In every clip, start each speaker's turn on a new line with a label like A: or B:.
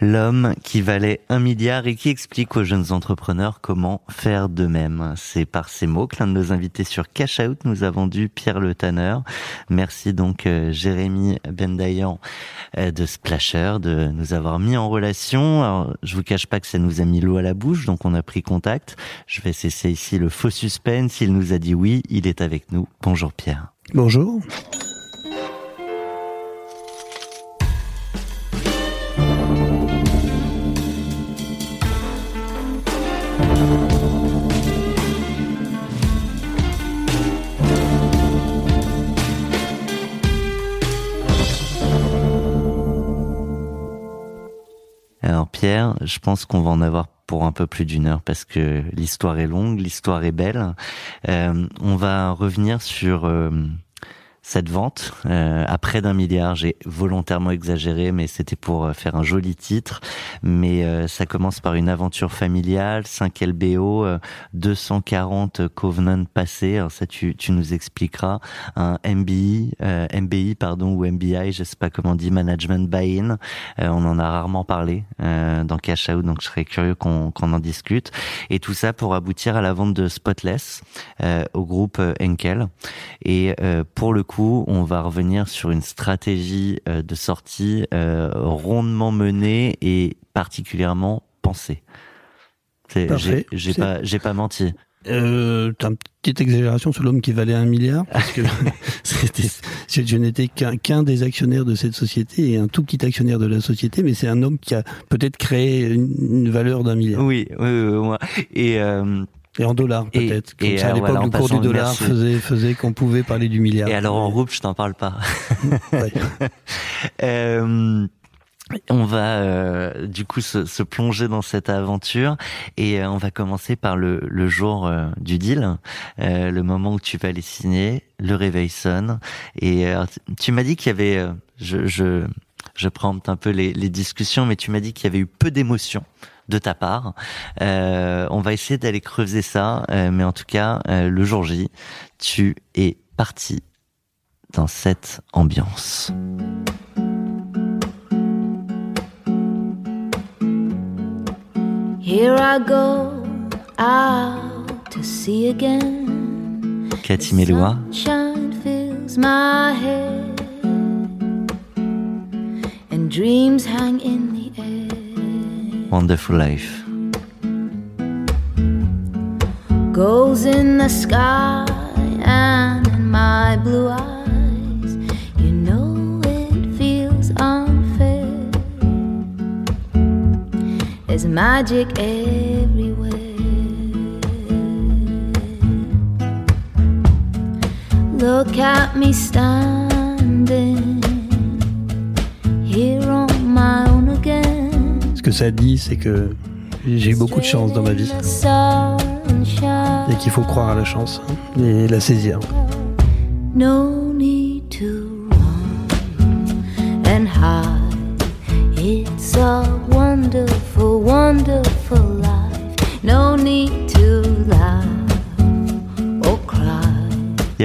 A: L'homme qui valait un milliard et qui explique aux jeunes entrepreneurs comment faire de même. C'est par ces mots que l'un de nos invités sur Cash Out nous a vendu Pierre Le Tanner. Merci donc euh, Jérémy Bendayan euh, de Splasher de nous avoir mis en relation. Alors, je vous cache pas que ça nous a mis l'eau à la bouche, donc on a pris contact. Je vais cesser ici le faux suspense. Il nous a dit oui, il est avec nous. Bonjour Pierre.
B: Bonjour.
A: Alors Pierre, je pense qu'on va en avoir pour un peu plus d'une heure parce que l'histoire est longue, l'histoire est belle. Euh, on va revenir sur euh, cette vente euh, à près d'un milliard. J'ai volontairement exagéré, mais c'était pour euh, faire un joli titre. Mais euh, ça commence par une aventure familiale, 5 LBO, euh, 240 Covenant passés. Ça, tu, nous expliqueras. Un MBI, MBI pardon ou MBI, je sais pas comment on dit, Management Buy-in. On en a rarement parlé dans Cash Out, donc je serais curieux qu'on en discute. Et tout ça pour aboutir à la vente de Spotless au groupe Henkel. Et pour le coup, on va revenir sur une stratégie euh, de sortie euh, rondement menée et particulièrement pensée. J'ai pas, pas menti.
B: Euh, T'as une petite exagération sur l'homme qui valait un milliard, parce que je, je n'étais qu'un des actionnaires de cette société et un tout petit actionnaire de la société, mais c'est un homme qui a peut-être créé une, une valeur d'un milliard.
A: Oui, oui, oui. Et euh,
B: Et en dollars peut-être. Comme
A: et,
B: ça, à l'époque,
A: voilà, en
B: le cours du dollar faisait, faisait qu'on pouvait parler du milliard.
A: et alors en rouble, je t'en parle pas.
B: Ouais.
A: Euh, on va euh, du coup se, se plonger dans cette aventure et euh, on va commencer par le, le jour du deal, le moment où tu vas les signer, le réveil sonne et tu m'as dit qu'il y avait, je, je, je prends un peu les, les discussions, mais tu m'as dit qu'il y avait eu peu d'émotions de ta part. Euh, on va essayer d'aller creuser ça, euh, mais en tout cas, euh, le jour J, tu es parti dans cette ambiance.
C: Here I go out to sea again.
A: Cathy Mélois,
C: Sunshine fills my head, and dreams hang in the air.
A: Wonderful Life.
C: Goes in the sky and in my blue eyes. You know it feels unfair. There's magic everywhere. Look at me standing here
B: que ça dit, c'est que j'ai eu beaucoup de chance dans ma vie et qu'il faut croire à la chance hein, et la saisir.
C: No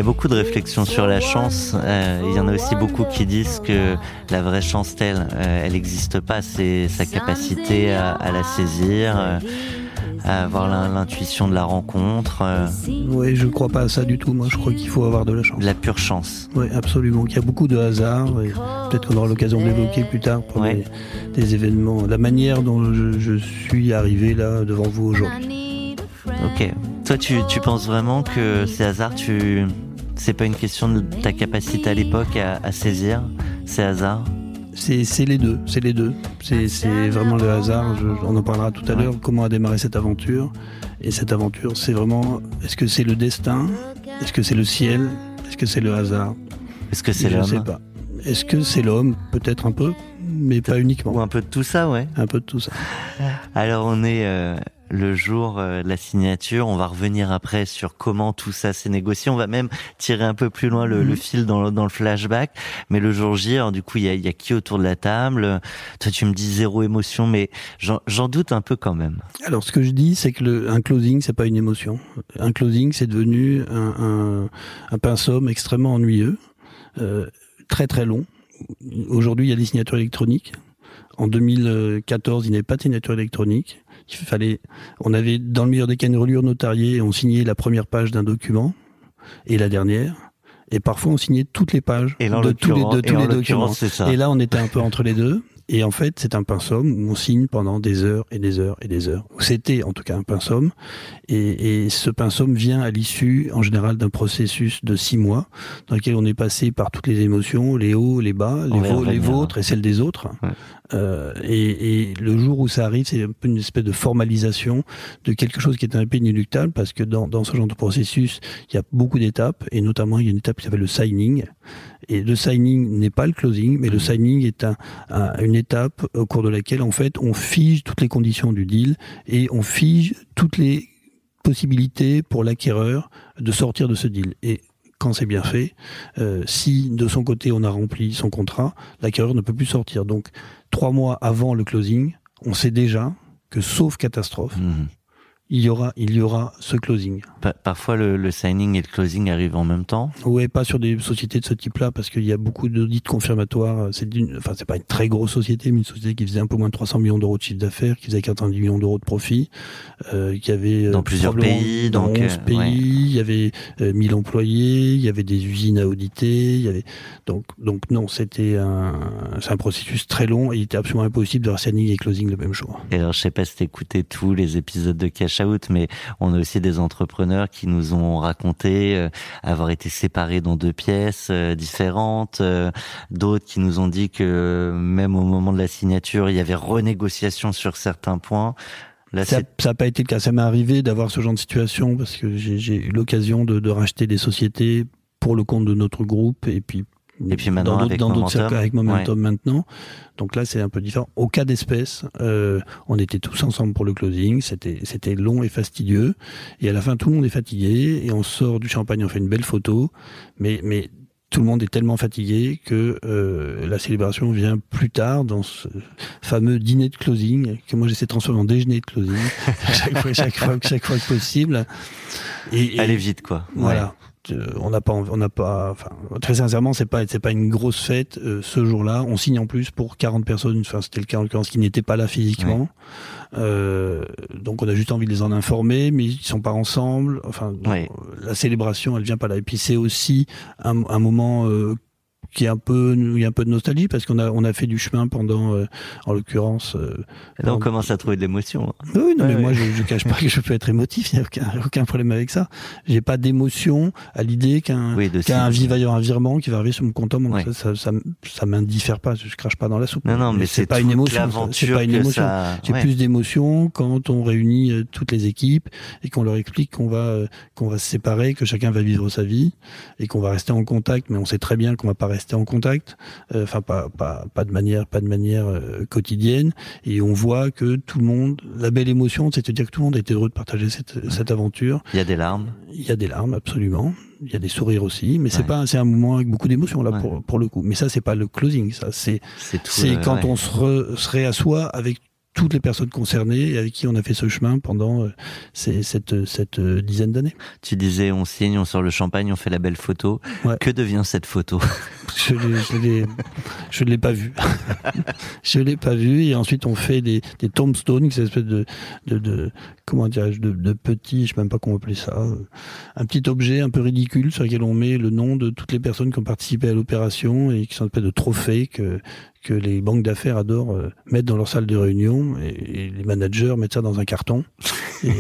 C: a
A: beaucoup de réflexions sur la chance. Euh, il y en a aussi beaucoup qui disent que la vraie chance, telle, euh, elle n'existe pas. C'est sa capacité à, à la saisir, euh, à avoir l'in- l'intuition de la rencontre,
B: Oui, je crois pas à ça du tout. Moi, je crois qu'il faut avoir de la chance.
A: de la pure chance.
B: Oui, absolument. Qu'il y a beaucoup de hasard peut-être qu'on aura l'occasion de l'évoquer plus tard pour
A: Ouais.
B: des, des événements. La manière dont je, je suis arrivé là devant vous aujourd'hui.
A: Ok. Toi, tu, tu penses vraiment que ces hasards, tu, c'est pas une question de ta capacité à l'époque à, à saisir ces hasards
B: C'est les deux, c'est les deux. C'est vraiment le hasard. Je- on en parlera tout à l'heure. Comment a démarré cette aventure Et cette aventure, c'est vraiment. Est-ce que c'est le destin? Est-ce que c'est le ciel? Est-ce que c'est le hasard?
A: Est-ce que c'est
B: Je ne sais
A: l'homme
B: pas. Est-ce que c'est l'homme? Peut-être un peu. mais pas uniquement.
A: Ou un peu de tout ça, ouais.
B: Un peu de tout ça.
A: Alors on est euh, le jour euh, de la signature. On va revenir après sur comment tout ça s'est négocié. On va même tirer un peu plus loin le,
B: Mhm.
A: le fil dans, le- dans le flashback. Mais le jour J, alors, du coup, il y a, y a qui autour de la table? Toi, tu me dis zéro émotion, mais j'en j'en doute un peu quand même.
B: Alors, ce que je dis, c'est que le, un closing, c'est pas une émotion. Un closing, c'est devenu un, un, un pinceau extrêmement ennuyeux, euh, très très long. Aujourd'hui, il y a des signatures électroniques. En 2014, il n'y avait pas de signature électronique. Il fallait, on avait dans le meilleur des cas une reliure notariée on signait la première page d'un document et la dernière. Et parfois, on signait toutes les pages
A: Et
B: de tous les, de tous documents.
A: ça.
B: Et là, on était un peu entre les deux. Et en fait, c'est un pinceau où on signe pendant des heures et des heures et des heures. C'était en tout cas un pinceau. Et, et ce pinceau vient à l'issue, en général, d'un processus de six mois, dans lequel on est passé par toutes les émotions, les hauts, les bas, les,
A: va
B: vôtres et celles des autres.
A: Ouais.
B: Euh, et, et le jour où ça arrive, c'est un peu une espèce de formalisation de quelque chose qui est un peu inéluctable, parce que dans, dans ce genre de processus, il y a beaucoup d'étapes, et notamment il y a une étape qui s'appelle le signing. Et le signing n'est pas le closing, mais le signing est un, un- une étape au cours de laquelle, en fait, on fige toutes les conditions du deal et on fige toutes les possibilités pour l'acquéreur de sortir de ce deal. Et quand c'est bien fait, euh, si de son côté on a rempli son contrat, l'acquéreur ne peut plus sortir. Donc, trois mois avant le closing, on sait déjà que, sauf catastrophe,
A: Mhm.
B: Il y aura, il y aura ce closing.
A: Pa- Parfois, le, le signing et le closing arrivent en même temps.
B: Ouais, pas sur des sociétés de ce type-là, parce qu'il y a beaucoup d'audits confirmatoires. C'est d'une, enfin, c'est pas une très grosse société, mais une société qui faisait un peu moins de 300 millions d'euros de chiffre d'affaires, qui faisait 90 millions d'euros de profit, euh, qui avait euh,
A: Dans plusieurs pays,
B: dans
A: donc,
B: 11
A: euh,
B: pays.
A: ouais.
B: Il y avait euh, 1000 employés, il y avait des usines à auditer, il y avait donc donc non, c'était un, c'est un processus très long et il était absolument impossible de faire signing et closing le même jour.
A: Et alors, je sais pas si t'écoutais tous les épisodes de Cash Out, mais on a aussi des entrepreneurs qui nous ont raconté euh, avoir été séparés dans deux pièces euh, différentes, euh, d'autres qui nous ont dit que même au moment de la signature, il y avait renégociation sur certains points. Là,
B: Ça n'a pas été le cas. Ça m'est arrivé d'avoir ce genre de situation parce que j'ai j'ai eu l'occasion de, de racheter des sociétés pour le compte de notre groupe et puis
A: Et puis maintenant
B: dans d'autres-
A: avec Momentum.
B: cercles avec Momentum maintenant. Donc là c'est un peu différent. Au cas d'espèce, euh, on était tous ensemble pour le closing. C'était c'était long et fastidieux. Et à la fin tout le monde est fatigué et on sort du champagne, on fait une belle photo, mais mais tout le monde est tellement fatigué que euh, la célébration vient plus tard dans ce fameux dîner de closing que moi j'essaie de transformer en déjeuner de closing chaque fois, chaque fois, chaque fois que possible. Et, et-
A: aller vite, quoi.
B: voilà. Euh, on n'a pas, on n'a pas, enfin, très sincèrement, c'est pas, c'est pas une grosse fête euh, ce jour-là. On signe en plus pour 40 personnes. Enfin, c'était le cas en l'occurrence qui n'étaient pas là physiquement. Euh, donc, on a juste envie de les en informer, mais ils sont pas ensemble. Enfin,
A: Ouais.
B: la célébration, elle vient pas là. Et puis, c'est aussi un, un moment euh, qui est un peu, il y a un peu de nostalgie parce qu'on a, on a fait du chemin pendant, euh, en l'occurrence. euh,
A: on commence à trouver de l'émotion. hein.
B: oui, non,
A: Ouais,
B: mais
A: ouais.
B: moi, je, je cache pas que je peux être émotif. Il n'y a aucun, aucun problème avec ça. J'ai pas d'émotion à l'idée qu'un
A: Oui,
B: qu'un va y avoir un virement qui va arriver sur mon compte en.
A: Ouais.
B: Ça, ça, ça, m'indiffère pas. Je crache pas dans la soupe.
A: Non, non, mais c'est
B: pas une émotion. C'est pas une émotion. J'ai plus d'émotion quand on réunit euh, toutes les équipes et qu'on leur explique qu'on va euh, qu'on va se séparer, que chacun va vivre sa vie et qu'on va rester en contact, mais on sait très bien qu'on va pas rester en contact. Euh, Enfin, pas pas pas de manière pas de manière euh, quotidienne. Et on voit que tout le monde, la belle émotion, c'est de dire que tout le monde est heureux de partager cette cette aventure.
A: Il y a des larmes.
B: Il y a des larmes, absolument. Il y a des sourires aussi, mais c'est
A: Ouais.
B: pas, c'est un moment avec beaucoup d'émotion là
A: Ouais.
B: pour pour le coup. Mais ça, c'est pas le closing, ça. C'est
A: C'est euh,
B: quand
A: ouais.
B: on se, re- se réassoit avec toutes les personnes concernées et avec qui on a fait ce chemin pendant euh, ces- cette, cette euh, dizaine d'années.
A: Tu disais, on signe, on sort le champagne, on fait la belle photo.
B: Ouais.
A: Que devient cette photo?
B: Je ne l'ai pas vu. je l'ai pas vu et ensuite on fait des, des tombstones, ces espèces de, de, de comment dirais-je, de, de petits, je sais même pas comment appeler ça, euh, un petit objet un peu ridicule sur lequel on met le nom de toutes les personnes qui ont participé à l'opération et qui sont une espèce de trophées que que les banques d'affaires adorent euh, mettre dans leur salle de réunion et, et les managers mettent ça dans un carton. Et-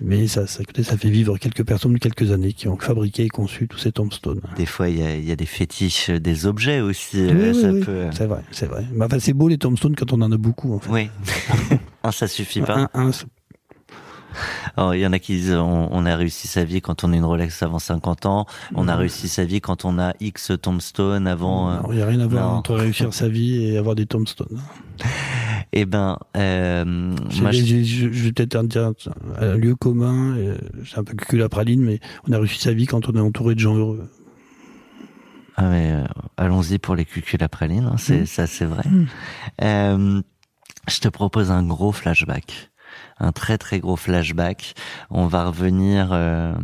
B: mais ça, ça, ça fait vivre quelques personnes de quelques années qui ont fabriqué et conçu tous ces tombstones.
A: Des fois, il y a, il y a des fétiches euh, des objets aussi.
B: Oui,
A: euh,
B: oui,
A: ça
B: oui.
A: peut.
B: C'est vrai, c'est vrai. Mais enfin, c'est beau les tombstones quand on en a beaucoup. En fait.
A: Oui. Un, ça suffit pas.
B: Un, un, c'est-
A: Alors, il y en a qui disent on, on, a réussi sa vie quand on a une Rolex avant 50 ans, on a réussi sa vie quand on a X tombstone avant.
B: Il n'y a rien à voir entre réussir sa vie et avoir des tombstones.
A: Eh ben, euh,
B: moi, je, je, je, vais peut-être dire un lieu commun, c'est un peu cul la praline, mais on a réussi sa vie quand on est entouré de gens heureux.
A: Ah mais euh, allons-y pour les cucules à praline, hein, c'est mmh. ça c'est vrai. Mmh. Euh, je te propose un gros flashback, un très très gros flashback. On va revenir euh,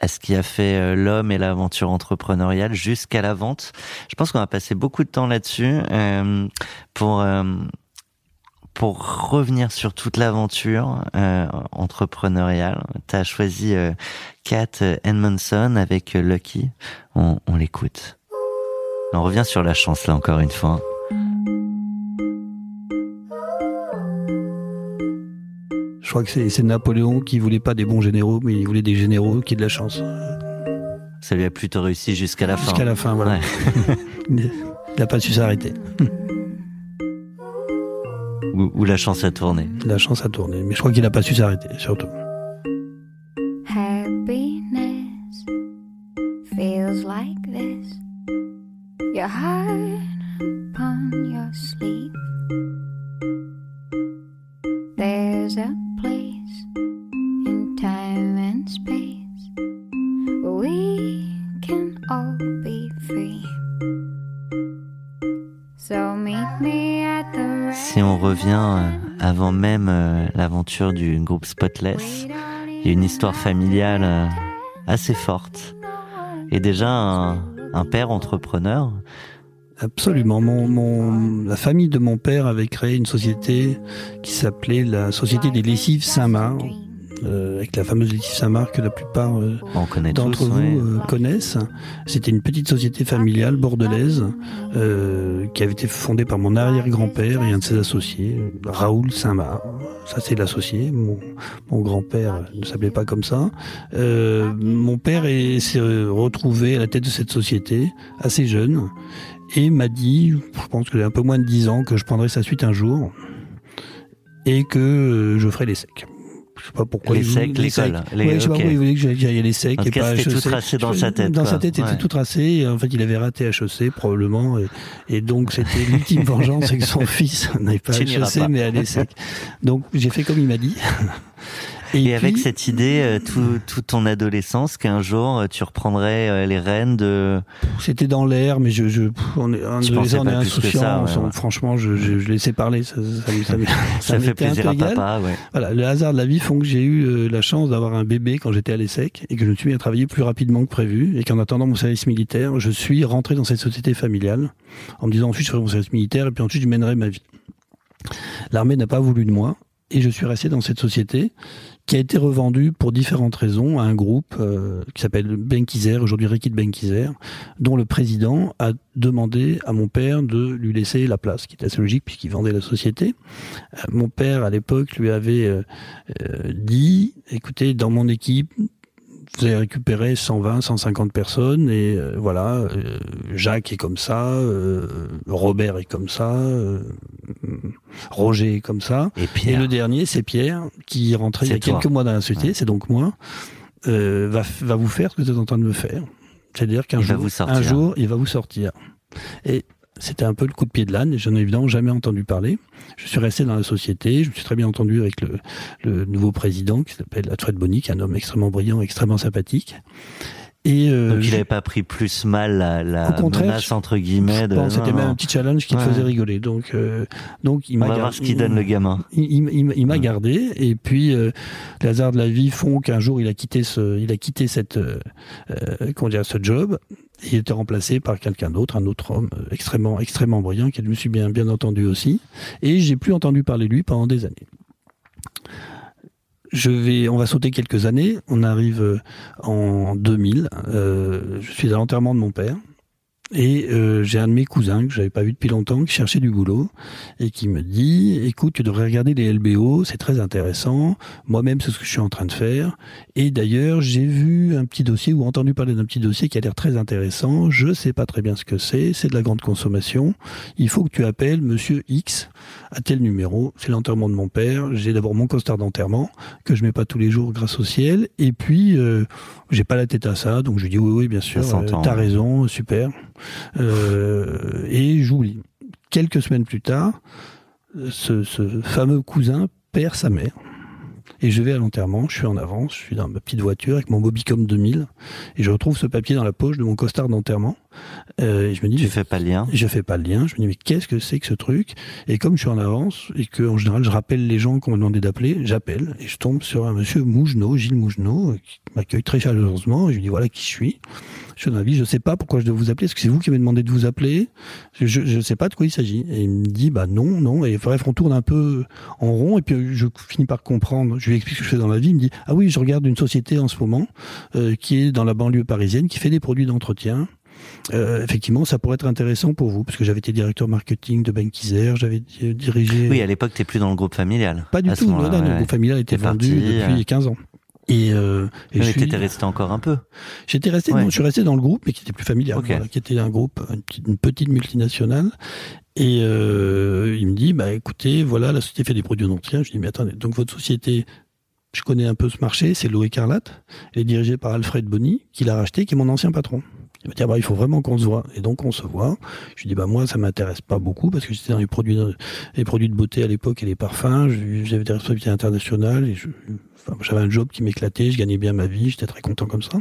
A: à ce qui a fait euh, l'homme et l'aventure entrepreneuriale jusqu'à la vente. Je pense qu'on va passer beaucoup de temps là-dessus euh, pour pour revenir sur toute l'aventure euh, entrepreneuriale, tu as choisi euh, Kat Edmondson avec euh, Lucky. On, on l'écoute. On revient sur la chance là encore une fois.
B: Je crois que c'est Napoléon qui voulait pas des bons généraux, mais il voulait des généraux qui aient de la chance.
A: Ça lui a plutôt réussi jusqu'à la fin.
B: Jusqu'à la fin, voilà. il n'a pas su s'arrêter.
A: Où, la chance a tourné.
B: La chance a tourné, mais je crois qu'il n'a pas su s'arrêter, surtout.
C: Happiness feels like this. Your heart upon your sleeve. There's a space where we can all be free. So meet me at the
A: si on revient euh, avant même euh, l'aventure du groupe Spotless, il y a une histoire familiale euh, assez forte. Et déjà un, père entrepreneur.
B: Absolument. Mon, la famille de mon père avait créé une société qui s'appelait la Société des lessives Saint-Marc euh, avec la fameuse Laetitia Saint-Marc que la plupart euh, d'entre vous euh, connaissent. C'était une petite société familiale bordelaise qui avait été fondée par mon arrière-grand-père et un de ses associés, Raoul Saint-Marc. Ça, c'est l'associé. Mon, mon grand-père ne s'appelait pas comme ça. mon père s'est retrouvé à la tête de cette société assez jeune et m'a dit, je pense que j'ai un peu moins de 10 ans, que je prendrais sa suite un jour et que je ferais les secs je sais pas pourquoi.
A: Les secs, l'école.
B: Ouais, je sais pas pourquoi il voulait que j'aille à l'ESSEC.
A: En tout cas, c'était tout tracé dans sa tête.
B: Dans sa tête, c'était tout tracé. en fait, il avait raté HEC, probablement. Et, donc, c'était l'ultime vengeance, c'est que son fils n'avait pas HEC, mais à l'ESSEC. Donc, j'ai fait comme il m'a dit.
A: Et, avec cette idée, euh, tout, toute ton adolescence, qu'un jour euh, tu reprendrais euh, les rênes de.
B: C'était dans l'air, mais je, je, on est, on est insouciant. Franchement, je, je, je laissais parler. Ça, ça, ça,
A: ça fait plaisir à papa, ouais.
B: Voilà, le hasard de la vie font que j'ai eu la chance d'avoir un bébé quand j'étais à l'ESSEC et que je me suis mis à travailler plus rapidement que prévu et qu'en attendant mon service militaire, je suis rentré dans cette société familiale en me disant ensuite je ferai mon service militaire et puis ensuite je mènerai ma vie. L'armée n'a pas voulu de moi et je suis resté dans cette société qui a été revendue pour différentes raisons à un groupe euh, qui s'appelle Benkiser, aujourd'hui Rikit Benkiser, dont le président a demandé à mon père de lui laisser la place, qui était assez logique puisqu'il vendait la société. Euh, mon père, à l'époque, lui avait euh, dit, écoutez, dans mon équipe, vous avez récupéré 120, 150 personnes et euh, voilà, euh, Jacques est comme ça, euh, Robert est comme ça, Roger est comme ça. Et, le dernier, c'est Pierre qui est rentré il y a quelques mois dans la société, c'est donc moi, va, va vous faire ce que vous êtes en train de me faire. C'est-à-dire qu'un jour, un jour, il va vous sortir. Et c'était un peu le coup de pied de l'âne, et j'en ai évidemment jamais entendu parler. Je suis resté dans la société, je me suis très bien entendu avec le, le nouveau président qui s'appelle Alfred Bonny, un homme extrêmement brillant, extrêmement sympathique.
A: Et euh, Donc il n'avait pas pris plus mal la, la menace entre guillemets. De...
B: C'était même un petit challenge qui me faisait rigoler. Donc, euh, donc il
A: m'a. On va voir ce qu'il donne le gamin.
B: Il, il, il m'a gardé et puis euh, les hasards de la vie font qu'un jour il a quitté ce, il a quitté cette, euh, comment dire, ce job. Il était remplacé par quelqu'un d'autre, un autre homme euh, extrêmement, extrêmement brillant, qui me suis bien, bien entendu aussi. Et j'ai plus entendu parler de lui pendant des années je vais, on va sauter quelques années. On arrive euh, en 2000. Euh, je suis à l'enterrement de mon père. Et euh, j'ai un de mes cousins que j'avais pas vu depuis longtemps qui cherchait du boulot et qui me dit écoute tu devrais regarder les LBO c'est très intéressant. Moi-même c'est ce que je suis en train de faire. Et d'ailleurs j'ai vu un petit dossier ou entendu parler d'un petit dossier qui a l'air très intéressant. Je sais pas très bien ce que c'est. C'est de la grande consommation. Il faut que tu appelles Monsieur X à tel numéro c'est l'enterrement de mon père j'ai d'abord mon costard d'enterrement que je mets pas tous les jours grâce au ciel et puis euh, j'ai pas la tête à ça donc je dis oui oui bien sûr euh, t'as raison super euh, et j'oublie. Quelques semaines plus tard, ce, ce fameux cousin perd sa mère. Et je vais à l'enterrement, je suis en avance, je suis dans ma petite voiture avec mon Mobicom 2000, et je retrouve ce papier dans la poche de mon costard d'enterrement. Euh, et je me dis,
A: Tu fais pas le lien?
B: je fais pas le lien. Je me dis, mais qu'est-ce que c'est que ce truc? Et comme je suis en avance, et que en général, je rappelle les gens qu'on m'a demandé d'appeler, j'appelle, et je tombe sur un monsieur Mougenot, Gilles Mougenot, qui m'accueille très chaleureusement, et je lui dis, voilà qui je suis. Je la vie, je sais pas pourquoi je dois vous appeler. Est-ce que c'est vous qui m'avez demandé de vous appeler? Je ne sais pas de quoi il s'agit. Et il me dit, bah non, non. Et bref, on tourne un peu en rond, et puis je finis par comprendre. Je lui explique ce que je fais dans la vie. Il me dit, ah oui, je regarde une société en ce moment euh, qui est dans la banlieue parisienne, qui fait des produits d'entretien. Euh, effectivement, ça pourrait être intéressant pour vous, parce que j'avais été directeur marketing de Banquiser, j'avais di- dirigé.
A: Oui, à l'époque, t'es plus dans le groupe familial.
B: pas du tout. non,
A: ouais.
B: le groupe familial était vendu
A: parti,
B: depuis
A: euh.
B: 15 ans. Et, euh, et
A: Mais
B: je suis-
A: resté encore un peu.
B: J'étais resté,
A: Ouais.
B: non, je suis resté dans le groupe, mais qui était plus familial,
A: Ok.
B: voilà, qui était un groupe, une petite, une petite multinationale. Et euh, il me dit, bah écoutez, voilà, la société fait des produits d'entretien. Je dis, mais attendez, donc votre société, je connais un peu ce marché, c'est l'eau écarlate. Elle est dirigée par Alfred Bonny, qui l'a racheté, qui est mon ancien patron. Il m'a dit, ah bah, il faut vraiment qu'on se voit. Et donc, on se voit. Je lui dis, bah, moi, ça m'intéresse pas beaucoup parce que j'étais dans les produits, les produits de beauté à l'époque et les parfums. J'avais des responsabilités internationales et enfin, j'avais un job qui m'éclatait. Je gagnais bien ma vie. J'étais très content comme ça.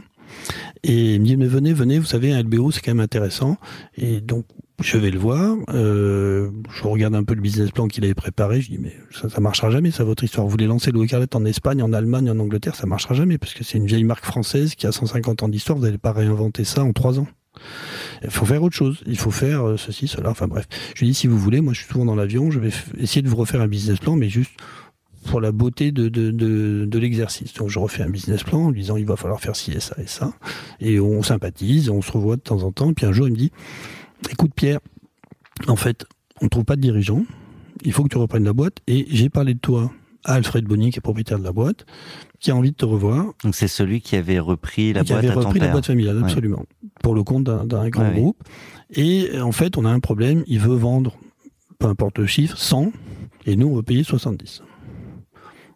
B: Et il me dit, mais venez, venez, vous savez, un LBO, c'est quand même intéressant. Et donc, je vais le voir. Euh, je regarde un peu le business plan qu'il avait préparé. Je dis, mais ça, ça marchera jamais, ça, votre histoire. Vous voulez lancer l'eau écarlate en Espagne, en Allemagne, en Angleterre, ça marchera jamais, parce que c'est une vieille marque française qui a 150 ans d'histoire. Vous n'allez pas réinventer ça en trois ans. Il faut faire autre chose. Il faut faire euh, ceci, cela. Enfin bref. Je lui dis, si vous voulez, moi, je suis souvent dans l'avion. Je vais essayer de vous refaire un business plan, mais juste pour la beauté de, de, de, de l'exercice. Donc je refais un business plan en lui disant il va falloir faire ci et ça et ça. Et on sympathise, on se revoit de temps en temps. Puis un jour il me dit écoute Pierre, en fait on ne trouve pas de dirigeant, il faut que tu reprennes la boîte et j'ai parlé de toi à Alfred Bonny qui est propriétaire de la boîte, qui a envie de te revoir,
A: Donc c'est celui qui avait repris la
B: qui
A: boîte
B: avait
A: à ton
B: repris la boîte familiale
A: Ouais.
B: absolument pour le compte d'un grand
A: Ouais, oui.
B: groupe. Et euh, en fait on a un problème, il veut vendre, peu importe le chiffre, 100 et nous on veut payer 70.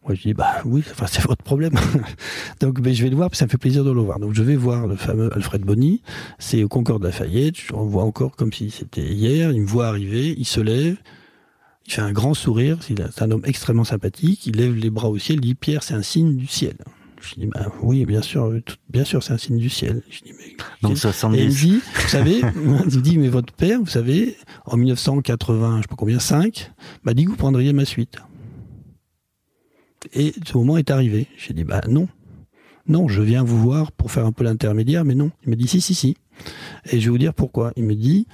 B: Moi, je dis, bah oui, enfin, c'est votre problème. Donc, ben, je vais le voir, puis ça me fait plaisir de le voir. Donc, je vais voir le fameux Alfred Bonny. C'est au Concorde de Lafayette. Je le vois encore comme si c'était hier. Il me voit arriver, il se lève. Il fait un grand sourire. C'est un homme extrêmement sympathique. Il lève les bras au ciel. Il dit, Pierre, c'est un signe du ciel. Je dis, bah oui, bien sûr, euh, tout- bien sûr, c'est un signe du ciel. Je dis, mais
A: Donc
B: et il
A: 70.
B: dit, vous savez, il dit, mais votre père, vous savez, en 1980, je sais pas combien, 5, m'a dit que vous prendriez ma suite. Et ce moment est arrivé. J'ai dit, bah non. Non, je viens vous voir pour faire un peu l'intermédiaire, mais non. Il m'a dit, si, si, si. Et je vais vous dire pourquoi. Il me dit,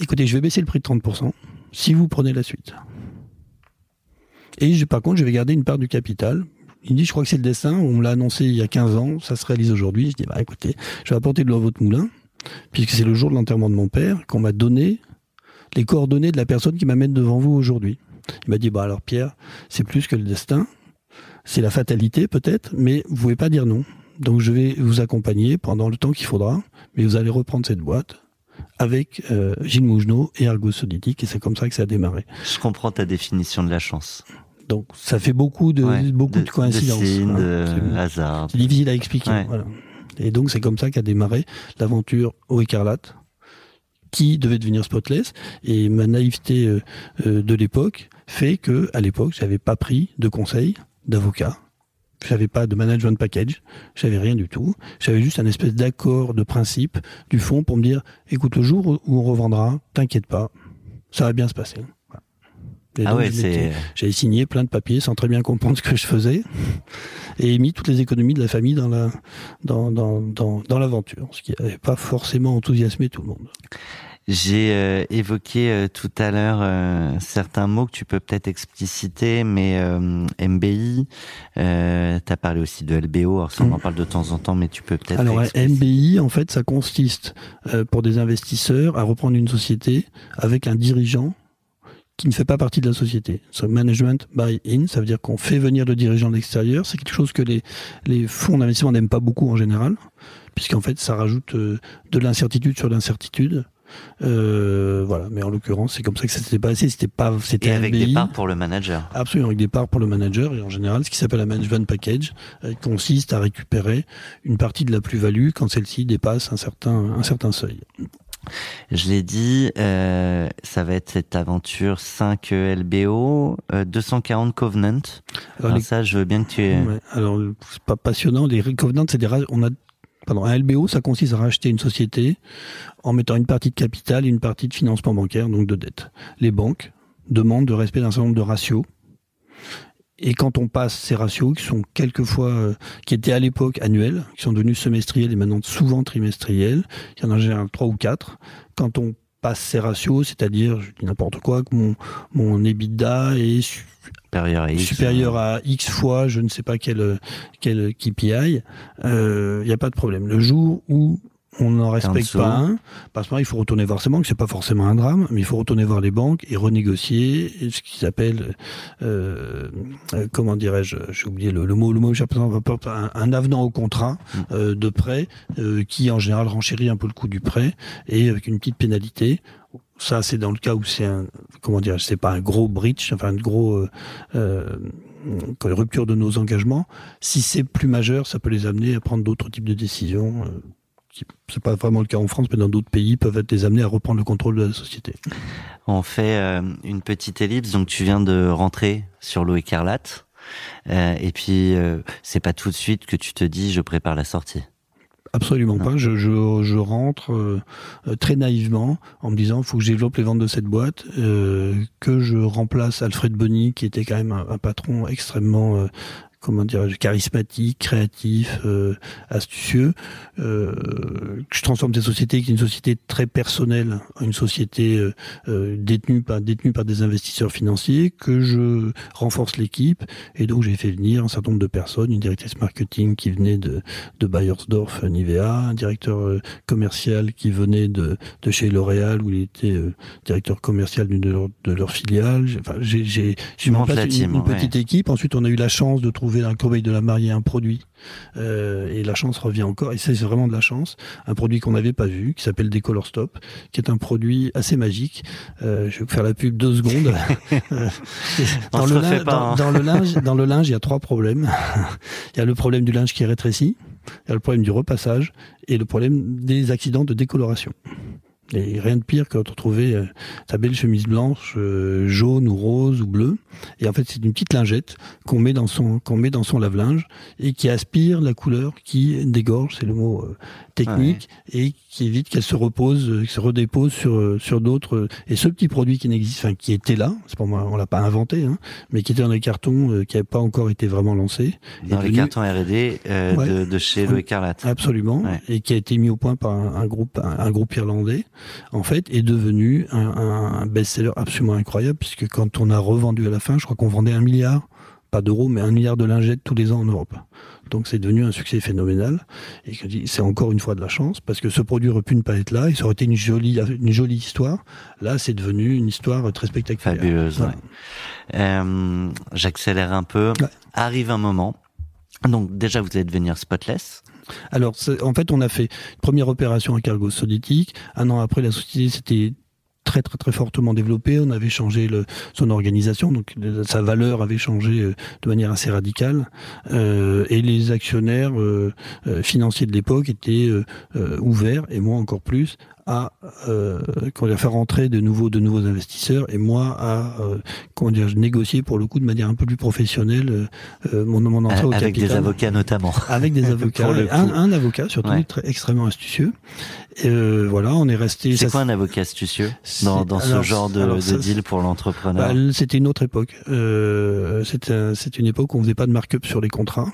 B: écoutez, je vais baisser le prix de 30% si vous prenez la suite. Et je, par contre, je vais garder une part du capital. Il me dit, je crois que c'est le dessin. On me l'a annoncé il y a 15 ans. Ça se réalise aujourd'hui. Je dis, bah écoutez, je vais apporter de l'eau à votre moulin, puisque c'est le jour de l'enterrement de mon père qu'on m'a donné les coordonnées de la personne qui m'amène devant vous aujourd'hui. Il m'a dit, bah alors Pierre, c'est plus que le destin, c'est la fatalité peut-être, mais vous pouvez pas dire non. Donc je vais vous accompagner pendant le temps qu'il faudra, mais vous allez reprendre cette boîte avec euh, Gilles Mougenot et Argo Solitique, et c'est comme ça que ça a démarré.
A: Je comprends ta définition de la chance.
B: Donc ça fait beaucoup de,
A: Ouais,
B: beaucoup de, coïncidences.
A: signes,
B: hein.
A: de hasard.
B: c'est difficile à expliquer.
A: Ouais.
B: Voilà. Et donc c'est comme ça qu'a démarré l'aventure au écarlate, qui devait devenir spotless. Et ma naïveté euh, euh, de l'époque fait que à l'époque j'avais pas pris de conseil d'avocat. J'avais pas de management package, j'avais rien du tout. J'avais juste un espèce d'accord de principe du fond pour me dire, écoute, le jour où on revendra, t'inquiète pas, ça va bien se passer. Voilà.
A: Ah ouais, c'est.
B: j'avais signé plein de papiers sans très bien comprendre ce que je faisais et mis toutes les économies de la famille dans la dans dans dans, dans l'aventure, ce qui n'avait pas forcément enthousiasmé tout le monde.
A: J'ai euh, évoqué euh, tout à l'heure euh, certains mots que tu peux peut-être expliciter, mais MBI, tu as parlé aussi de LBO, alors ça on en mm. parle de temps en temps, mais tu peux peut-être...
B: Alors MBI, en fait, ça consiste pour des investisseurs à reprendre une société avec un dirigeant qui ne fait pas partie de la société. So, management by in, ça veut dire qu'on fait venir le dirigeant de l'extérieur. C'est quelque chose que les, les fonds d'investissement n'aiment pas beaucoup en général, puisqu'en fait ça rajoute de l'incertitude sur l'incertitude. Euh, voilà, mais en l'occurrence, c'est comme ça que ça s'était passé. C'était pas, c'était
A: avec des parts pour le manager.
B: Absolument, avec des parts pour le manager et en général, ce qui s'appelle un management package euh, consiste à récupérer une partie de la plus-value quand celle-ci dépasse un certain un certain seuil.
A: Je l'ai dit, euh, ça va être cette aventure 5 LBO, 240 Covenant. Alors, ça, je veux bien que tu. Ouais,
B: alors, c'est pas passionnant. Les Covenants, c'est des on a un LBO, ça consiste à racheter une société en mettant une partie de capital et une partie de financement bancaire, donc de dette. Les banques demandent de respect d'un certain nombre de ratios. Et quand on passe ces ratios, qui sont quelquefois, euh, qui étaient à l'époque annuels, qui sont devenus semestriels et maintenant souvent trimestriels, il y en a en général trois ou quatre, quand on passe ces ratios, c'est-à-dire, je dis n'importe quoi, que mon, mon EBITDA est
A: supérieur à X,
B: supérieur à X fois, je ne sais pas quel, quel KPI, il euh, n'y a pas de problème. Le jour où on n'en respecte pas un, parce que il faut retourner voir ses banques, c'est pas forcément un drame, mais il faut retourner voir les banques et renégocier ce qui s'appelle, euh, euh, comment dirais-je, j'ai oublié le, mot, le mot, un, un avenant au contrat mm. euh, de prêt euh, qui en général renchérit un peu le coût du prêt et avec une petite pénalité. Ça, c'est dans le cas où c'est un, comment dire, c'est pas un gros breach, enfin gros euh, euh rupture de nos engagements. Si c'est plus majeur, ça peut les amener à prendre d'autres types de décisions c'est pas vraiment le cas en France, mais dans d'autres pays, peuvent être les amenés à reprendre le contrôle de la société.
A: On fait euh, une petite ellipse. Donc, tu viens de rentrer sur l'eau écarlate, euh, et puis euh, c'est pas tout de suite que tu te dis je prépare la sortie.
B: Absolument pas. Je, je, je rentre euh, très naïvement en me disant il faut que je développe les ventes de cette boîte, euh, que je remplace Alfred Bonny qui était quand même un, un patron extrêmement comment dire, charismatique, créatif, euh, astucieux. Euh, je transforme cette société qui est une société très personnelle en une société euh, euh, détenue par détenue par des investisseurs financiers, que je renforce l'équipe et donc j'ai fait venir un certain nombre de personnes, une directrice marketing qui venait de de Bayersdorf Nivea, un directeur euh, commercial qui venait de de chez L'Oréal où il était directeur commercial d'une de leurs de leur filiales. Enfin, j'ai j'ai j'ai mis en place une, une petite équipe. Ensuite, on a eu la chance de trouver trouver dans de la mariée un produit euh, et la chance revient encore et c'est vraiment de la chance un produit qu'on n'avait pas vu qui s'appelle Decolor Stop qui est un produit assez magique. Euh, je vais vous faire la pub deux secondes.
A: Euh, dans, le linge,
B: hein. dans, le linge dans le linge il y a trois problèmes. Il y a le problème du linge qui rétrécit il y a le problème du repassage et le problème des accidents de décoloration et rien de pire que de retrouver euh, sa belle chemise blanche, euh, jaune ou rose ou bleue. Et en fait, c'est une petite lingette qu'on met dans son qu'on met dans son lave-linge et qui aspire la couleur, qui dégorge, c'est le mot euh, technique, et qui évite qu'elle se repose, se redépose sur sur d'autres. Et ce petit produit qui n'existe, enfin qui était là, c'est pour moi, on l'a pas inventé, hein, mais qui était dans les cartons, qui n'avait pas encore été vraiment lancé.
A: Dans les cartons R&D de, de, chez Le Écarlate.
B: Absolument, et qui a été mis au point par un, un groupe un groupe irlandais en fait, est devenu un, un best-seller absolument incroyable, puisque quand on a revendu à la fin, je crois qu'on vendait un milliard, pas d'euros, mais un milliard de lingettes tous les ans en Europe. Donc c'est devenu un succès phénoménal. Et c'est encore une fois de la chance, parce que ce produit aurait pu ne pas être là, et ça aurait été une jolie, une jolie histoire. Là, c'est devenu une histoire très spectaculaire.
A: Fabuleuse, ouais. euh, J'accélère un peu. Arrive un moment. Donc déjà, vous allez devenir spotless.
B: Alors, en fait, on a fait une première opération à cargo soviétique. Un an après, la société s'était très très très fortement développée. On avait changé son organisation, donc sa valeur avait changé euh, de manière assez radicale. Euh, et les actionnaires euh, financiers de l'époque étaient ouverts, et moi encore plus, à euh, comment faire rentrer de nouveaux de nouveaux investisseurs et moi à euh, comment dire négocier pour le coup de manière un peu plus professionnelle euh, mon mon entrée
A: au capital avec des avocats notamment.
B: Avec des avocats un, un, avocat surtout très, extrêmement astucieux. Euh, voilà on est resté
A: c'est quoi un avocat astucieux dans, dans ce genre de, de deal pour l'entrepreneur
B: bah, c'était une autre époque. Euh, c'est c'est une époque où on faisait pas de markup sur les contrats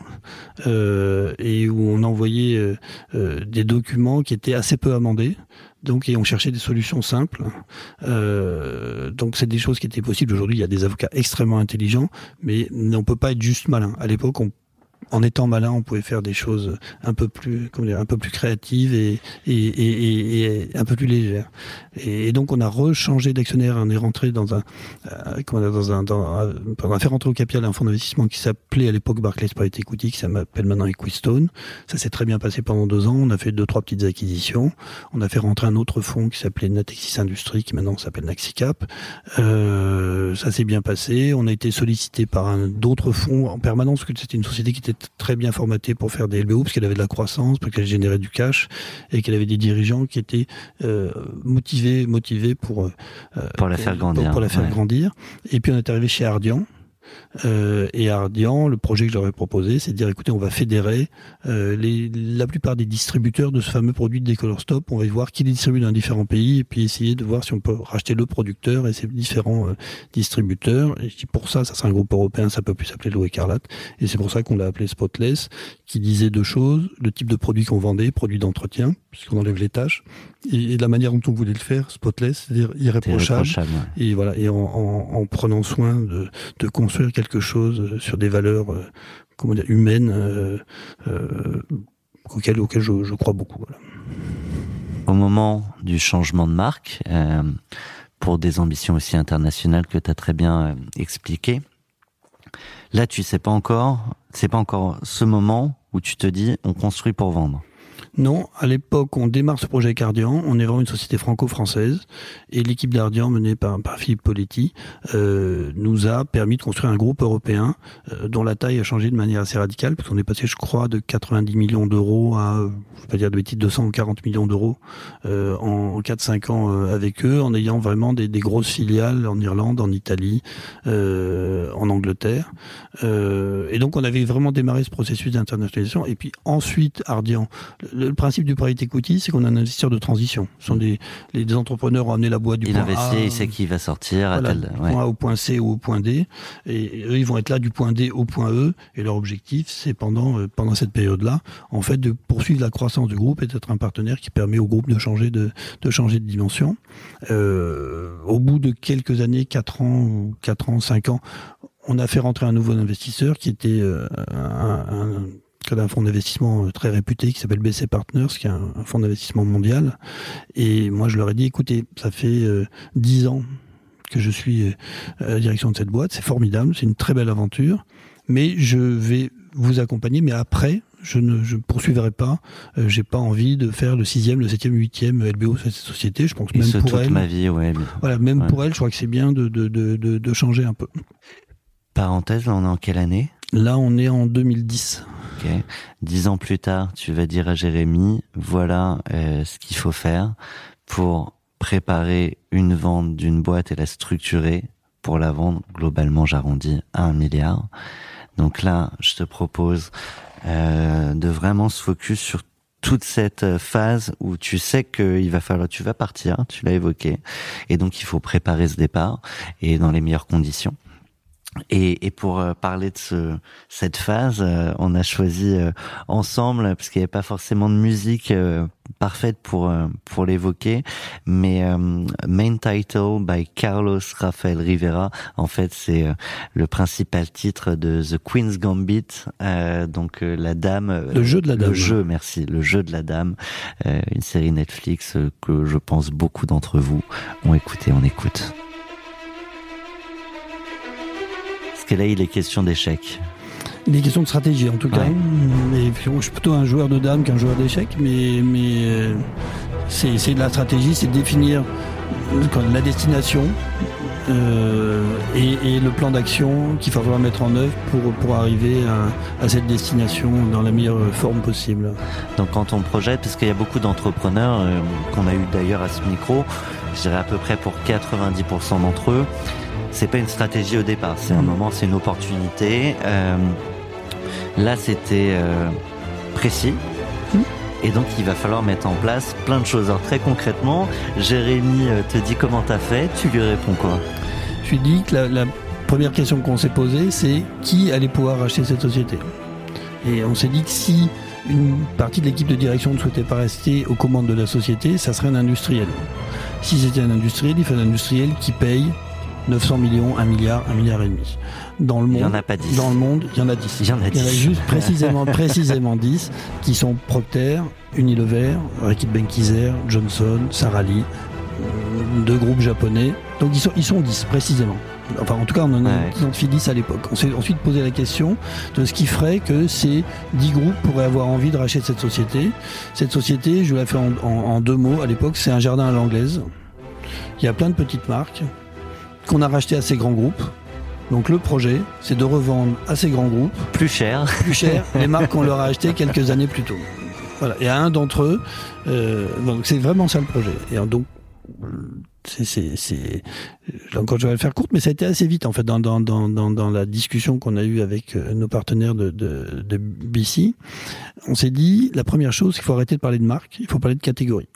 B: euh, et où on envoyait des documents qui étaient assez peu amendés Donc, et on cherchait des solutions simples. Euh, donc, c'est des choses qui étaient possibles. Aujourd'hui, il y a des avocats extrêmement intelligents, mais on peut pas être juste malin. À l'époque, on en étant malin, on pouvait faire des choses un peu plus, comment dire, un peu plus créatives et, et, et, et un peu plus légères. Et, donc on a rechangé d'actionnaire, on est rentré dans un, euh, comment dire, dans un, dans un, on a fait rentrer au capital un fonds d'investissement qui s'appelait à l'époque Barclays Private Equity, qui s'appelle maintenant Equistone. Ça s'est très bien passé pendant deux ans. On a fait deux trois petites acquisitions. On a fait rentrer un autre fonds qui s'appelait Natexis Industries, qui maintenant s'appelle Naxicap. Euh, ça s'est bien passé. On a été sollicité par d'autres fonds en permanence, parce que c'était une société qui était très bien formatée pour faire des LBO, parce qu'elle avait de la croissance, parce qu'elle générait du cash, et qu'elle avait des dirigeants qui étaient euh, motivés, motivés pour euh,
A: pour la faire grandir.
B: Pour, pour la faire grandir. Et puis on est arrivé chez Ardian, euh, et Ardian, le projet que je leur ai proposé, c'est de dire écoutez, on va fédérer euh, les, la plupart des distributeurs de ce fameux produit de Décolor Stop. On va voir qui les distribue dans différents pays et puis essayer de voir si on peut racheter le producteur et ses différents euh, distributeurs. Et pour ça, ça sera un groupe européen, ça peut plus s'appeler l'eau écarlate. Et c'est pour ça qu'on l'a appelé Spotless, qui disait deux choses le type de produit qu'on vendait, produit d'entretien, puisqu'on enlève les tâches, et, de la manière dont on voulait le faire, Spotless, c'est-à-dire irréprochable. Et voilà, et en, en, en prenant soin de, de quelque chose euh, sur des valeurs euh, humaines euh, auxquelles, je, crois beaucoup.
A: Au moment du changement de marque, pour des ambitions aussi internationales que tu as très bien expliqué, là tu sais pas encore, c'est pas encore ce moment où tu te dis on construit pour vendre.
B: Non, à l'époque, on démarre ce projet avec Ardian. On est vraiment une société franco-française. Et l'équipe d'Ardian, menée par, Philippe Poletti, euh, nous a permis de construire un groupe européen euh, dont la taille a changé de manière assez radicale, puisqu'on est passé, je crois, de 90 millions d'euros à, je vais pas dire de bêtises, 240 millions d'euros euh, en, en 4-5 ans avec eux, en ayant vraiment des, grosses filiales en Irlande, en Italie, en Angleterre. et donc, on avait vraiment démarré ce processus d'internationalisation. Et puis ensuite, Ardian principe du private equity, c'est qu'on a un investisseur de transition. Ce sont des, les entrepreneurs ont amené la boîte du
A: il
B: point
A: investit,
B: A.
A: Il sait qui va sortir
B: voilà,
A: à tel,
B: ouais. point A au point C ou au point D. Et eux, ils vont être là du point D au point E. Et leur objectif, c'est pendant, euh, pendant cette période-là, en fait, de poursuivre la croissance du groupe et d'être un partenaire qui permet au groupe de changer de, de changer de dimension. Euh, au bout de quelques années, 4 ans, 4 ans, 5 ans, on a fait rentrer un nouveau investisseur qui était euh, un, un d'un fonds d'investissement euh, très réputé qui s'appelle BC Partners, qui est un, fonds d'investissement mondial. Et moi, je leur ai dit, écoutez, ça fait euh, dix ans que je suis euh, à la direction de cette boîte. C'est formidable, c'est une très belle aventure. Mais je vais vous accompagner, mais après, je ne je poursuivrai pas. Euh, J'ai pas envie de faire le sixième, le septième, le huitième LBO sur cette société. Je pense que même pour elle,
A: ma vie, ouais.
B: Voilà, même
A: Ouais.
B: pour elle, je crois que c'est bien de, de, de, de, de changer un peu.
A: Parenthèse, là, on est en quelle année?
B: Là, on est en 2010.
A: Ok. Dix ans plus tard, tu vas dire à Jérémy, voilà euh, ce qu'il faut faire pour préparer une vente d'une boîte et la structurer pour la vendre. Globalement, j'arrondis à un milliard. Donc là, je te propose euh, de vraiment se focus sur toute cette phase où tu sais qu'il va falloir, tu vas partir, tu l'as évoqué, et donc il faut préparer ce départ et dans les meilleures conditions. Et, et, pour euh, parler de ce, cette phase, euh, on a choisi euh, ensemble, parce qu'il n'y avait pas forcément de musique euh, parfaite pour euh, pour l'évoquer, mais Main Title by Carlos Rafael Rivera, en fait c'est le principal titre de The Queen's Gambit, donc la dame,
B: le jeu de la dame,
A: le jeu, merci, le jeu de la dame, une série Netflix que je pense beaucoup d'entre vous ont écouté, on écoute. Que là, il est question d'échec.
B: Il est question de stratégie, en tout cas. Mais je suis plutôt un joueur de dames qu'un joueur d'échecs, mais, mais euh, c'est de la stratégie, c'est de définir la destination euh, et, et, le plan d'action qu'il va falloir mettre en œuvre pour, pour arriver à, à, cette destination dans la meilleure forme possible.
A: Donc quand on projette, parce qu'il y a beaucoup d'entrepreneurs euh, qu'on a eu d'ailleurs à ce micro, je dirais à peu près pour 90% d'entre eux, c'est pas une stratégie au départ, c'est un moment, c'est une opportunité. Euh, là, c'était euh, précis.
B: Mmh.
A: Et donc, il va falloir mettre en place plein de choses. Alors, très concrètement, Jérémy te dit comment t'as fait, tu lui réponds quoi?
B: Je lui dis que la, la première question qu'on s'est posée, c'est qui allait pouvoir racheter cette société? Et on s'est dit que si une partie de l'équipe de direction ne souhaitait pas rester aux commandes de la société, ça serait un industriel. Si c'était un industriel, il faut un industriel qui paye 900 millions, 1 milliard, 1 milliard et demi. Dans le monde,
A: Il y en a pas 10.
B: Dans le monde, il y en a 10.
A: Il y en a 10.
B: juste précisément, précisément 10 qui sont Procter, Unilever, Reckitt Benckiser, Johnson, Sara Lee, euh, deux groupes japonais. Donc ils sont, ils sont 10 précisément. Enfin, en tout cas, on en a
A: Ouais.
B: identifié 10 à l'époque. On s'est ensuite posé la question de ce qui ferait que ces 10 groupes pourraient avoir envie de racheter cette société. Cette société, je vous la fais en, en- en deux mots. À l'époque, c'est un jardin à l'anglaise. Il y a plein de petites marques qu'on a rachetées à ces grands groupes. Donc le projet, c'est de revendre à ces grands groupes
A: Plus cher.
B: plus cher les marques qu'on leur a achetées quelques années plus tôt. Voilà. Et à un d'entre eux, euh, donc c'est vraiment ça le projet. Et euh, donc, euh, c'est, c'est, c'est, là encore, je vais le faire courte, mais ça a été assez vite en fait dans dans dans dans, dans la discussion qu'on a eue avec euh, nos partenaires de, de de BC. On s'est dit la première chose, qu'il faut arrêter de parler de marque, il faut parler de catégorie.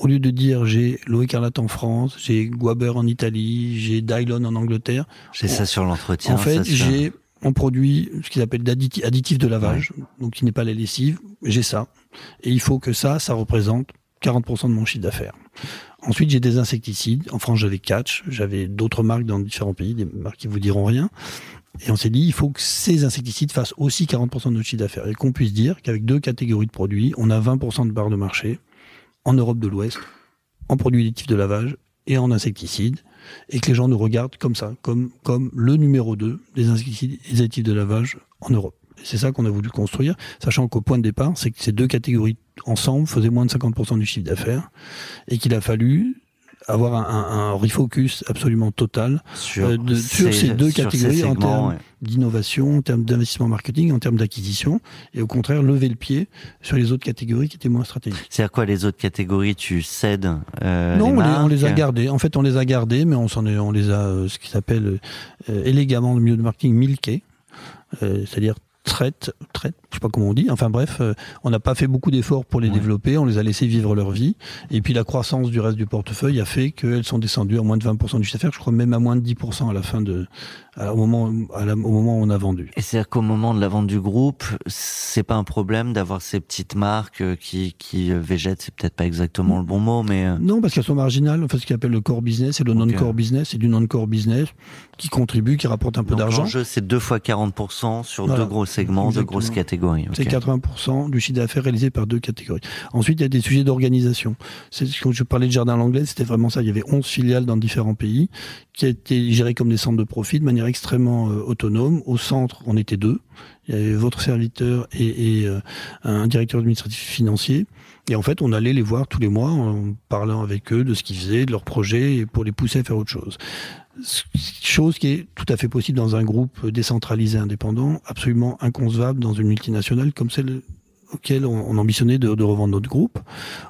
B: Au lieu de dire j'ai Loé Carlat en France, j'ai Guaber en Italie, j'ai Dylon en Angleterre,
A: J'ai ça sur l'entretien.
B: en fait, j'ai on produit ce qu'ils appellent d'additifs additifs de lavage, donc qui n'est pas la lessive. J'ai ça, et il faut que ça, ça représente 40% de mon chiffre d'affaires. Ensuite, j'ai des insecticides. En France, j'avais Catch, j'avais d'autres marques dans différents pays, des marques qui vous diront rien. Et on s'est dit, il faut que ces insecticides fassent aussi 40% de notre chiffre d'affaires et qu'on puisse dire qu'avec deux catégories de produits, on a 20% de barres de marché en Europe de l'Ouest, en produits additifs de lavage et en insecticides et que les gens nous regardent comme ça, comme, le numéro 2 des insecticides et des additifs de lavage en Europe. C'est ça qu'on a voulu construire, sachant qu'au point de départ, c'est que ces deux catégories ensemble faisaient moins de 50% du chiffre d'affaires et qu'il a fallu avoir un, un- refocus absolument total
A: sur,
B: euh, de- sur ces deux
A: sur
B: catégories
A: ces
B: en termes
A: ouais.
B: d'innovation, en termes d'investissement marketing, en termes d'acquisition, et au contraire lever le pied sur les autres catégories qui étaient moins stratégiques.
A: C'est-à-dire quoi les autres catégories Tu cèdes euh,
B: non,
A: les
B: on, les, on les a gardés. En fait, on les a gardés, mais on s'en est, on les a, euh, ce qui s'appelle élégamment le milieu de marketing milqué, euh, c'est-à-dire traite, traite, je sais pas comment on dit. Enfin bref, euh, on n'a pas fait beaucoup d'efforts pour les
A: Ouais.
B: développer, on les a laissés vivre leur vie. Et puis la croissance du reste du portefeuille a fait qu'elles sont descendues à moins de 20% du chiffre d'affaires, je crois même à moins de 10% à la fin de, à- au moment, à la- au moment où on a vendu.
A: Et c'est-à-dire qu'au moment de la vente du groupe, c'est pas un problème d'avoir ces petites marques euh, qui, qui euh, végètent, c'est peut-être pas exactement le bon mot, mais
B: Non, parce qu'elles sont marginales. En fait, ce qu'on appelle le core business et le non-core business, c'est du non-core business qui contribue, qui rapporte un peu d'argent.
A: l'enjeu c'est deux fois 40% sur
B: Voilà.
A: deux gros segments, deux grosses catégories.
B: C'est 80% du chiffre d'affaires réalisé par deux catégories. Ensuite, il y a des sujets d'organisation. C'est quand je parlais de jardin l'anglais, c'était vraiment ça. Il y avait 11 filiales dans différents pays qui étaient gérées comme des centres de profit de manière extrêmement euh, autonome. Au centre, on était deux. Il y avait votre serviteur et, et, euh, un directeur administratif financier. Et en fait, on allait les voir tous les mois en parlant avec eux de ce qu'ils faisaient, de leurs projets, et pour les pousser à faire autre chose. Chose qui est tout à fait possible dans un groupe décentralisé indépendant, absolument inconcevable dans une multinationale comme celle auquel on, on ambitionnait de, de revendre notre groupe.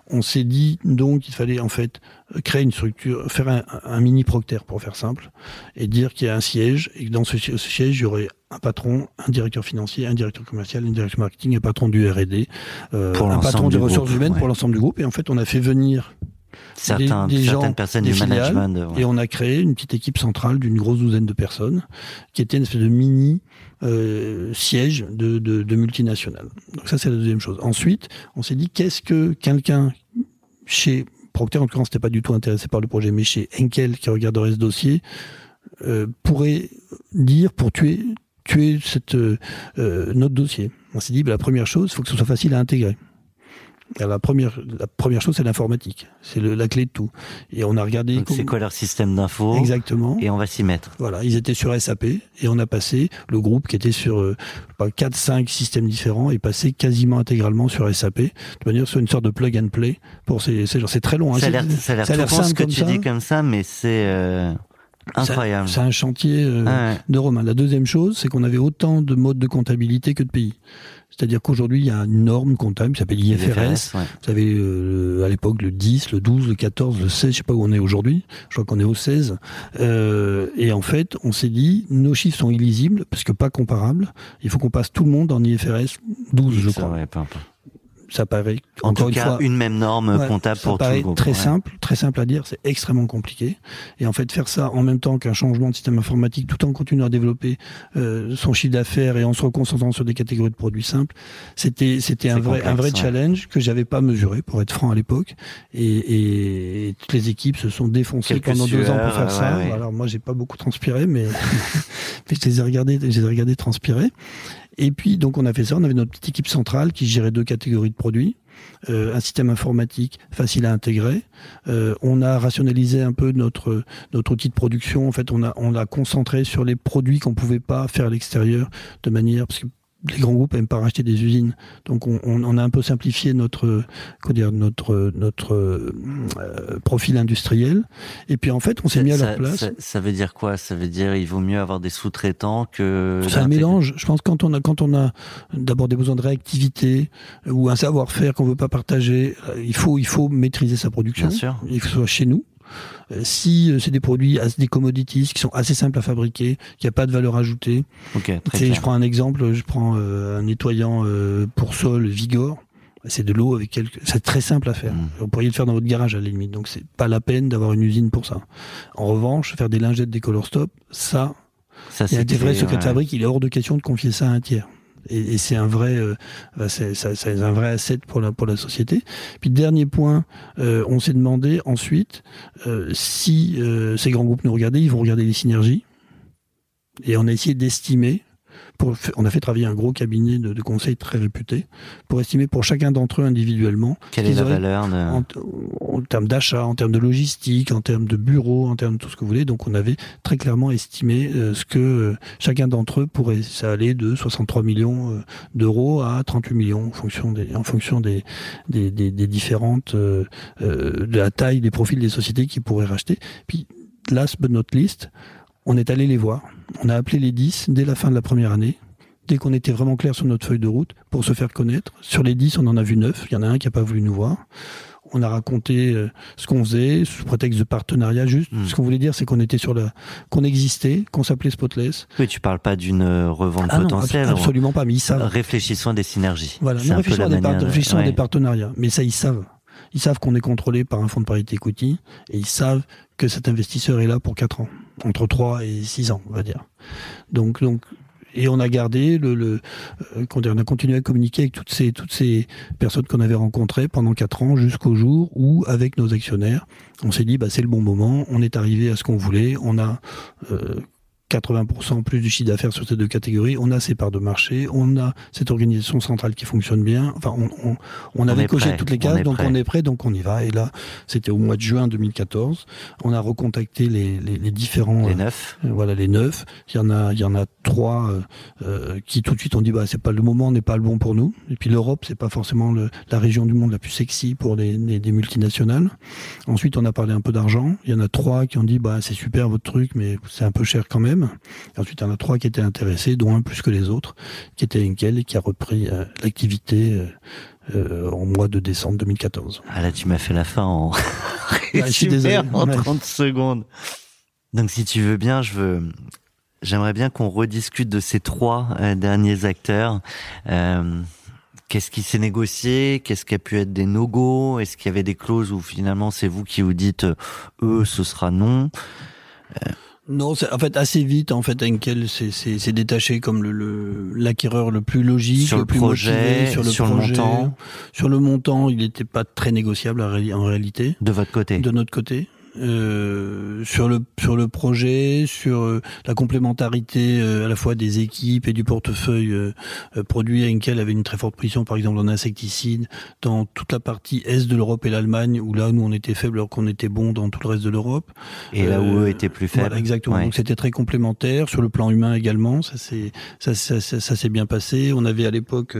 B: On s'est dit donc qu'il fallait en fait créer une structure, faire un, un mini Procter pour faire simple, et dire qu'il y a un siège et que dans ce, si- ce siège il y aurait un patron, un directeur financier, un directeur commercial, un directeur marketing, un patron du R&D, euh, un patron des ressources
A: groupe,
B: humaines
A: ouais.
B: pour l'ensemble du groupe. Et en fait, on a fait venir
A: Certains,
B: des
A: certaines
B: gens,
A: personnes
B: des
A: du
B: filiales,
A: management. ouais.
B: et on a créé une petite équipe centrale d'une grosse douzaine de personnes, qui était une espèce de mini euh, siège de, de, de multinationales. Donc ça, c'est la deuxième chose. Ensuite, on s'est dit, qu'est-ce que quelqu'un chez Procter, en l'occurrence, n'était pas du tout intéressé par le projet, mais chez Henkel, qui regarderait ce dossier, euh, pourrait dire pour tuer tuer cette, euh, euh, notre dossier. On s'est dit, bah, la première chose, il faut que ce soit facile à intégrer. La première, la première chose, c'est l'informatique. C'est la clé de tout. Et on a regardé.
A: C'est quoi leur système d'info
B: Exactement.
A: Et on va s'y mettre.
B: Voilà, ils étaient sur SAP et on a passé le groupe qui était sur euh, pas 4 5 systèmes différents et passé quasiment intégralement sur SAP de manière sur une sorte de plug and play pour ces, ces gens. C'est très long hein,
A: ça a l'air, ce que
B: comme
A: tu
B: ça.
A: dis comme ça, mais c'est euh, incroyable.
B: C'est un chantier euh,
A: Ouais.
B: de Romain. La deuxième chose, c'est qu'on avait autant de modes de comptabilité que de pays. C'est-à-dire qu'aujourd'hui, il y a une norme comptable qui s'appelle IFRS.
A: ouais.
B: Vous savez, euh, à l'époque, le 10, le 12, le 14, le 16, je sais pas où on est aujourd'hui. Je crois qu'on est au 16. Euh, et en fait, on s'est dit, nos chiffres sont illisibles, parce que pas comparables. Il faut qu'on passe tout le monde en IFRS 12, je crois.
A: peu importe.
B: Ça paraît
A: en
B: encore
A: tout
B: une
A: cas
B: fois
A: une même norme
B: Ouais,
A: comptable
B: ça
A: pour tout le groupe.
B: très
A: Ouais.
B: simple, très simple à dire, c'est extrêmement compliqué. Et en fait, faire ça en même temps qu'un changement de système informatique, tout en continuant à développer euh, son chiffre d'affaires et en se reconcentrant sur des catégories de produits simples, c'était c'était un vrai un vrai
A: complexe, ouais.
B: challenge que j'avais pas mesuré, pour être franc à l'époque. Et, et, et toutes les équipes se sont défoncées pendant deux ans pour faire ça. Alors moi, j'ai pas beaucoup transpiré, mais, mais je les ai regardés, je les ai regardés transpirer. Et puis, donc, on a fait ça. On avait notre petite équipe centrale qui gérait deux catégories de produits. Euh, un système informatique facile à intégrer. Euh, on a rationalisé un peu notre notre outil de production. En fait, on a on l'a concentré sur les produits qu'on pouvait pas faire à l'extérieur de manière parce que les grands groupes aiment pas racheter des usines, donc on, on, a un peu simplifié notre dire notre notre euh, profil industriel. Et puis en fait, on s'est mis à
A: ça,
B: leur place.
A: Ça, ça veut dire quoi? Ça veut dire il vaut mieux avoir des sous-traitants que.
B: C'est un mélange. Je pense quand on a quand on a d'abord des besoins de réactivité ou un savoir-faire qu'on veut pas partager, euh, il faut il faut maîtriser sa production.
A: Bien sûr.
B: Il faut que ce soit chez nous. Euh, Si euh, c'est des produits, des commodities qui sont assez simples à fabriquer, qui a pas de valeur ajoutée.
A: Ok, très
B: Tu sais,
A: clair.
B: je prends un exemple, je prends euh, un nettoyant pour sol Vigor. C'est de l'eau avec quelques. C'est très simple à faire.
A: Mm.
B: Vous pourriez le faire dans votre garage à la limite. Donc c'est pas la peine d'avoir une usine pour ça. En revanche, faire des lingettes des Color Stop, ça,
A: Ça,
B: il y a des vrais secrets de fabrique, il est hors de question de confier ça à un tiers. Et, et c'est un vrai, euh, c'est, c'est un vrai asset pour la pour la société. Puis dernier point, euh, on s'est demandé ensuite euh, si euh, ces grands groupes nous regardaient, ils vont regarder les synergies. Et on a essayé d'estimer. Pour, on a fait travailler un gros cabinet de, de conseil très réputé pour estimer pour chacun d'entre eux individuellement
A: Quelle est la
B: auraient
A: valeur de...
B: en, en termes d'achat, en termes de logistique, en termes de bureau, en termes de tout ce que vous voulez. Donc on avait très clairement estimé euh, ce que euh, chacun d'entre eux pourrait, ça allait de 63 millions euh, d'euros à 38 millions en fonction des, en fonction des, des, des, des différentes, de la taille, des profils des sociétés qui pourraient racheter. Puis last but not least, on est allé les voir. On a appelé les 10 dès la fin de la première année. Dès qu'on était vraiment clair sur notre feuille de route pour se faire connaître. Sur les 10, on en a vu 9. Il y en a un qui n'a pas voulu nous voir. On a raconté euh, ce qu'on faisait sous prétexte de partenariat. Juste,
A: Mm.
B: ce qu'on voulait dire, c'est qu'on était sur la, qu'on existait, qu'on s'appelait Spotless.
A: Oui, tu parles pas d'une euh, revente
B: Ah
A: potentielle.
B: abs- absolument pas. Mais ils savent.
A: Réfléchissons à des synergies.
B: Voilà, nous réfléchissons, à des,
A: manière
B: réfléchissons à des partenariats. Mais ça, ils savent. Ils savent qu'on est contrôlé par un fonds de parité equity et ils savent que cet investisseur est là pour 4 ans, entre 3 et 6 ans, on va dire. Donc, donc, et on a gardé le, le euh, on a continué à communiquer avec toutes ces toutes ces personnes qu'on avait rencontrées pendant quatre ans jusqu'au jour où avec nos actionnaires on s'est dit bah c'est le bon moment on est arrivé à ce qu'on voulait on a euh, 80% plus du chiffre d'affaires sur ces deux catégories. On a ces parts de marché, on a cette organisation centrale qui fonctionne bien. Enfin, on, on, on avait coché
A: prêt,
B: toutes les cases, donc
A: prêt.
B: on est prêt, donc on y va. Et là, c'était au mois de juin 2014. On a recontacté les, les, les différents,
A: Les
B: euh,
A: neuf.
B: euh, voilà, les neuf. Il y en a, il y en a trois euh, euh, qui tout de suite ont dit bah c'est pas le moment, n'est pas le bon pour nous. Et puis l'Europe, c'est pas forcément le- la région du monde la plus sexy pour les, les, multinationales. Ensuite, on a parlé un peu d'argent. Il y en a trois qui ont dit bah c'est super votre truc, mais c'est un peu cher quand même. Et ensuite, il y en a trois qui étaient intéressés, dont un plus que les autres, qui était Henkel et qui a repris euh, l'activité euh, euh, en mois de décembre 2014.
A: Ah là, tu m'as fait la fin en
B: je suis
A: résumé
B: désolé.
A: en
B: Ouais.
A: 30 secondes. Donc, si tu veux bien, je veux, j'aimerais bien qu'on rediscute de ces trois euh, derniers acteurs. Euh, Qu'est-ce qui s'est négocié? Qu'est-ce qui a pu être des no-go? Est-ce qu'il y avait des clauses où finalement c'est vous qui vous dites euh, eux ce sera non?
B: Non, c'est- en fait, assez vite, en fait, Henkel s'est- détaché comme le- le l'acquéreur le, plus logique,
A: Sur le
B: plus
A: projet,
B: motivé, sur le
A: sur le montant.
B: Sur le montant, il n'était pas très négociable en réalité,
A: de votre côté
B: de notre côté. Euh, sur le sur le projet, sur euh, la complémentarité euh, à la fois des équipes et du portefeuille euh, produit, Henkel avait une très forte position, par exemple en insecticides, dans toute la partie est de l'Europe et l'Allemagne, où là nous on était faible alors qu'on était bon dans tout le reste de l'Europe.
A: Et là où eux étaient plus faibles
B: Voilà, exactement.
A: Ouais.
B: Donc c'était très complémentaire sur le plan humain également. Ça s'est ça, ça, ça, ça s'est bien passé. On avait à l'époque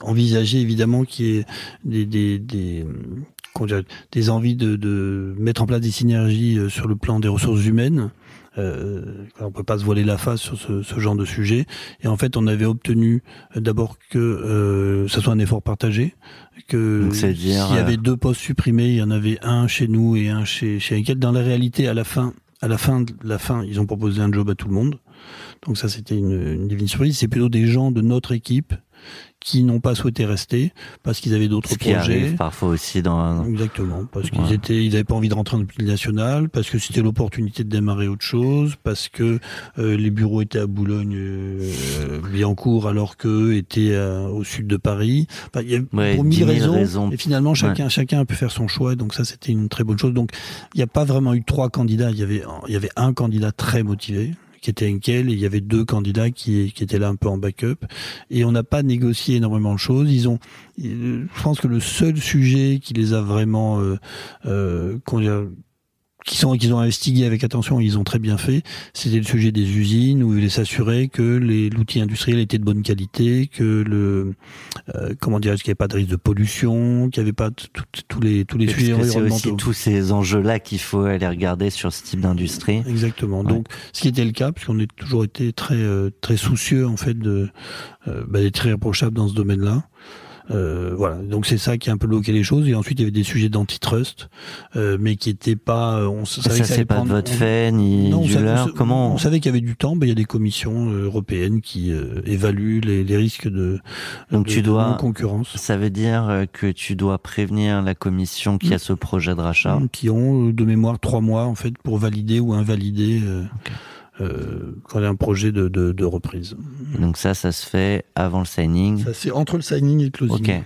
B: envisagé évidemment qu'il y ait des des, des des envies de, de mettre en place des synergies euh, sur le plan des ressources humaines. Euh, on peut pas se voiler la face sur ce, ce genre de sujet. Et en fait, on avait obtenu euh, d'abord que euh, ça soit un effort partagé, que s'il y avait
A: euh,
B: deux postes supprimés, il y en avait un chez nous et un chez chez. Dans la réalité, à la fin, à la fin, de la fin, ils ont proposé un job à tout le monde. Donc ça, c'était une, une divine surprise. C'est plutôt des gens de notre équipe qui n'ont pas souhaité rester parce qu'ils avaient d'autres projets.
A: arrive parfois aussi dans.
B: Exactement, parce qu'ils
A: Ouais.
B: étaient, ils n'avaient pas envie de rentrer en multinationale, parce que c'était l'opportunité de démarrer autre chose, parce que euh, les bureaux étaient à Boulogne, euh, Billancourt, alors qu'eux étaient euh, au sud de Paris. Enfin, il y a
A: Ouais,
B: pour
A: 10
B: mille
A: 000
B: raisons,
A: raisons.
B: et finalement chacun, chacun a pu faire son choix, donc ça c'était une très bonne chose. Donc il n'y a pas vraiment eu trois candidats, il y avait, il y avait un candidat très motivé qui était Henkel, et il y avait deux candidats qui, étaient là un peu en backup, et on n'a pas négocié énormément de choses. Ils ont, je pense que le seul sujet qui les a vraiment, euh, euh, qu'on dirait, qui sont qu'ils ont investigué avec attention, ils ont très bien fait. C'était le sujet des usines où ils voulaient s'assurer que les l'outil industriel était de bonne qualité, que le euh, comment dirais-je qu'il n'y avait pas de risque de pollution, qu'il n'y avait pas tous les tous les
A: Parce
B: sujets
A: que c'est
B: environnementaux.
A: aussi tous ces enjeux-là qu'il faut aller regarder sur ce type d'industrie.
B: Exactement.
A: Ouais.
B: Donc, ce qui était le cas, puisqu'on a toujours été très euh, très soucieux en fait de euh, bah, d'être irréprochable dans ce domaine-là. Euh, voilà, donc c'est ça qui a un peu bloqué les choses. Et ensuite, il y avait des sujets d'antitrust, euh, mais qui étaient pas. euh, On savait
A: Ça,
B: que ça
A: c'est
B: allait
A: pas de votre fait ni
B: Non, on savait, on
A: Comment
B: on savait qu'il y avait du temps, mais il y a des commissions euh, européennes qui euh, évaluent les, les risques de,
A: Donc
B: de,
A: tu
B: de
A: dois-
B: non-concurrence.
A: Ça veut dire que tu dois prévenir la commission qui a ce projet de rachat.
B: qui ont de mémoire trois mois en fait pour valider ou invalider euh. Euh, quand il y a un projet de, de, de reprise.
A: Donc ça, ça se fait avant le signing.
B: Ça c'est entre le signing et le closing.
A: Ok.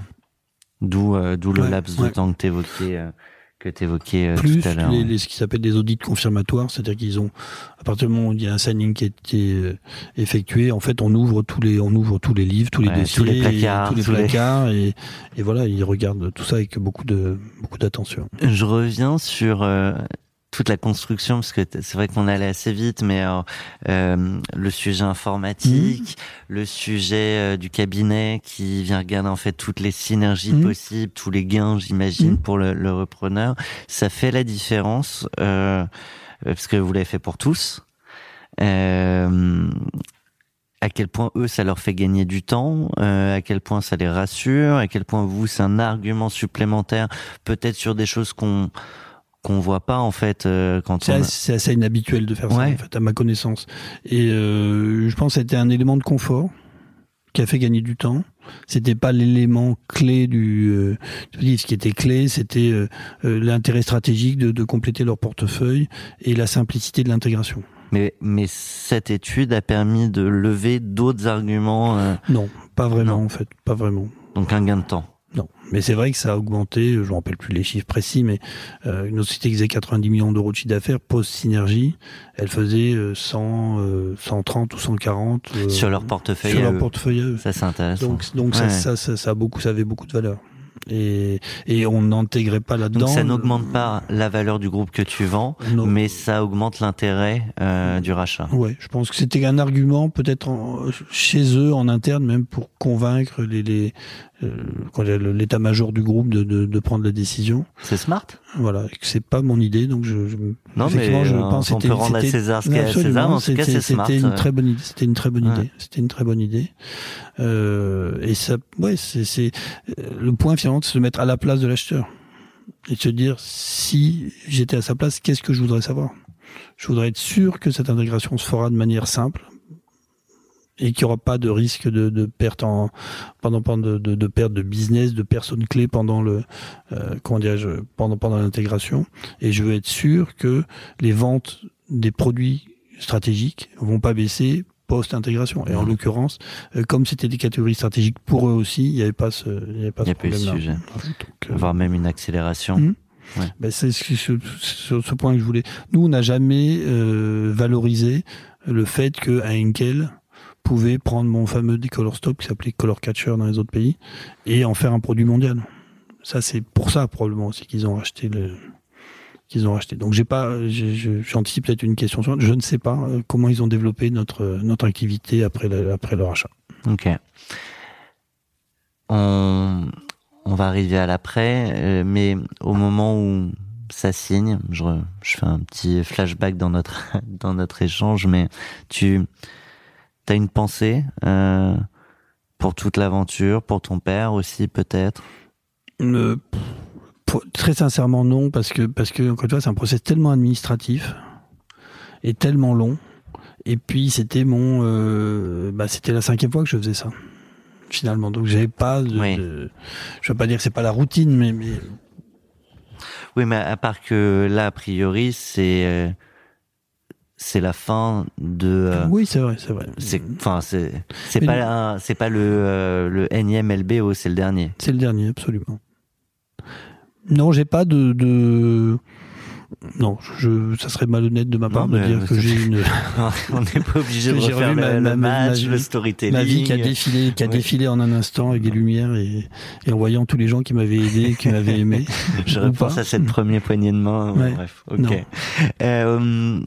A: D'où euh, d'où le
B: Ouais,
A: laps de
B: ouais.
A: temps que t'évoquais euh, que t'évoquais euh,
B: Plus
A: tout à l'heure.
B: les, les- ce qui s'appelle des audits confirmatoires, c'est-à-dire qu'ils ont à partir du moment où il y a un signing qui a été effectué, en fait on ouvre tous les on ouvre tous les livres, tous les
A: Ouais,
B: dossiers,
A: tous les
B: et
A: placards,
B: tous les
A: tous les-
B: placards et, et voilà ils regardent tout ça avec beaucoup de beaucoup d'attention.
A: Je reviens sur euh, toute la construction parce que c'est vrai qu'on allait assez vite, mais euh, euh, le sujet informatique, le sujet euh, du cabinet qui vient regarder en fait toutes les synergies
B: Mhm.
A: possibles, tous les gains, j'imagine,
B: Mhm.
A: pour le, le repreneur. Ça fait la différence euh, parce que vous l'avez fait pour tous. Euh, à quel point eux ça leur fait gagner du temps, euh, à quel point ça les rassure, à quel point vous c'est un argument supplémentaire, peut-être sur des choses qu'on qu'on voit pas en fait euh, quand
B: C'est
A: on.
B: assez, c'est assez inhabituel de faire ça, en fait, à ma connaissance. Et euh, je pense que c'était un élément de confort qui a fait gagner du temps. C'était pas l'élément clé du. Euh, ce qui était clé, c'était euh, euh, l'intérêt stratégique de, de compléter leur portefeuille et la simplicité de l'intégration.
A: Mais mais cette étude a permis de lever d'autres arguments, euh,
B: Non, pas vraiment
A: Non.
B: en fait, pas vraiment.
A: donc un gain de temps.
B: Mais c'est vrai que ça a augmenté, je ne me rappelle plus les chiffres précis, mais euh, une société qui faisait 90 millions d'euros de chiffre d'affaires, post-synergie, elle faisait euh, 100, euh, 130 ou 140 euh,
A: Sur leur portefeuille
B: sur leur
A: eux.
B: portefeuille eux.
A: Ça c'est intéressant.
B: Donc, donc ça,
A: Ouais.
B: ça, ça, ça a beaucoup, ça avait beaucoup de valeur. Et, et on n'intégrait pas là-dedans.
A: Donc ça n'augmente pas la valeur du groupe que tu vends,
B: Non.
A: mais ça augmente l'intérêt euh, du rachat.
B: Ouais, je pense que c'était un argument peut-être chez eux en interne même pour convaincre les, les euh, l'état-major du groupe de, de, de prendre la décision.
A: C'est smart.
B: Voilà, c'est pas mon idée, donc je, je
A: Non,
B: effectivement,
A: mais
B: je
A: euh,
B: pense
A: on peut rendre à
B: c'était-
A: César ce César. En tout cas,
B: c'était-
A: c'est smart.
B: C'était une très bonne idée. C'était une très bonne
A: Ouais.
B: idée. C'était une très bonne idée. Euh, et ça, ouais, c'est, c'est euh, le point finalement, de se mettre à la place de l'acheteur et de se dire si j'étais à sa place, qu'est-ce que je voudrais savoir? Je voudrais être sûr que cette intégration se fera de manière simple et qu'il n'y aura pas de risque de, de perte en pendant, pendant de, de, de perte de business, de personnes clés pendant le euh, comment dirais-je pendant pendant l'intégration. Et je veux être sûr que les ventes des produits stratégiques vont pas baisser post-intégration. Et en l'occurrence, euh, comme c'était des catégories stratégiques pour eux aussi, il n'y avait pas ce, il y avait pas
A: Il y
B: ce
A: a pas eu ce
B: problème-là.
A: sujet.
B: Donc, euh,
A: voire même une accélération.
B: Mhm. ben, c'est ce, ce, point que je voulais. Nous, on n'a jamais euh, valorisé le fait que un Henkel pouvait prendre mon fameux Decolor Stop qui s'appelait Color Catcher dans les autres pays et en faire un produit mondial. Ça, c'est pour ça probablement aussi qu'ils ont racheté qu'ils ont racheté. Donc j'ai pas, j'anticipe peut-être une question. Je ne sais pas euh, comment ils ont développé notre notre activité après le, après leur achat.
A: Ok. On, on va arriver à l'après, euh, mais au moment où ça signe, je, je fais un petit flashback dans notre dans notre échange, mais tu as une pensée euh, pour toute l'aventure, pour ton père aussi peut-être?
B: Euh, très sincèrement non parce que parce que encore une fois c'est un process tellement administratif et tellement long et puis c'était mon euh, bah, c'était la cinquième fois que je faisais ça finalement. Donc j'avais pas de,
A: Oui.
B: de- je veux pas dire que c'est pas la routine, mais, mais
A: Oui, mais à part que là, a priori, c'est euh, c'est la fin de. euh,
B: oui, c'est vrai, c'est vrai.
A: c'est enfin c'est pas c'est pas le euh, le énième LBO, c'est le dernier.
B: C'est le dernier, absolument. Non, j'ai pas de, de... non, je, ça serait malhonnête de ma part
A: Non,
B: de dire que j'ai une
A: On n'est pas obligé de refaire
B: ma-
A: le
B: ma- ma-
A: match,
B: ma
A: le storytelling.
B: ma vie qui a défilé, qui a défilé en un instant avec des lumières et, et en voyant tous les gens qui m'avaient aidé, qui m'avaient aimé.
A: Je repense
B: pas.
A: à cette première poignée de main.
B: Ouais.
A: Bref, ok. Euh,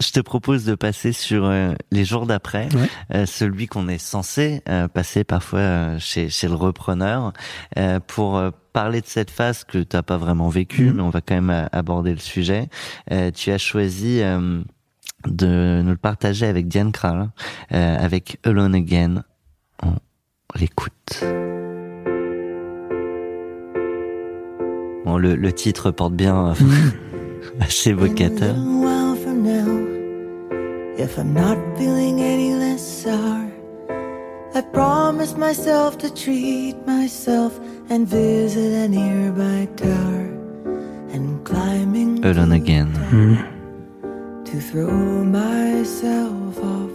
A: je te propose de passer sur euh, les jours d'après,
B: Ouais.
A: euh, celui qu'on est censé euh, passer parfois euh, chez, chez le repreneur, euh, pour euh, parler de cette phase que tu n'as pas vraiment vécue,
B: Mhm.
A: mais on va quand même aborder le sujet. Euh, tu as choisi euh, de nous le partager avec Diane Kral, euh, avec Alone Again. On l'écoute. Bon, le, le titre porte bien euh, assez évocateur.
D: If I'm not feeling any less sour, I promise myself to treat myself and visit a nearby tower and climbing to
A: Alone Again.
B: Mhm.
D: to throw myself off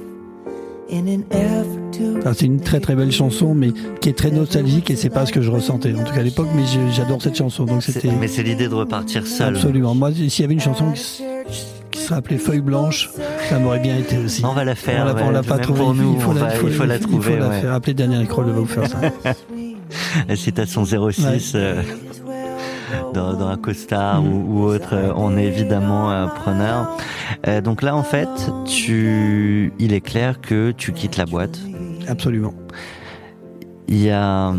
D: in an effort to.
B: Ah, c'est une très très belle chanson, mais qui est très nostalgique et c'est pas ce que je ressentais, en tout cas à l'époque, mais j'adore cette chanson, donc
A: C'est-
B: c'était
A: Mais c'est l'idée de repartir seul.
B: absolument. Moi, s'il y avait une chanson serait appelée Feuille Blanche, ça m'aurait bien été aussi.
A: On va la faire.
B: On l'a-
A: ouais,
B: pas
A: même
B: trouvé.
A: Pour nous,
B: il faut
A: on
B: la,
A: va-
B: il faut,
A: il faut la
B: il faut
A: trouver.
B: la
A: ouais.
B: faire. Appelez Daniel Kroll, va vous faire ça.
A: Citation 06 euh, dans, dans un costard ou, ou autre, euh, on est évidemment euh, preneur. Euh, donc là, en fait, tu, il est clair que tu quittes la boîte.
B: Absolument.
A: Il y a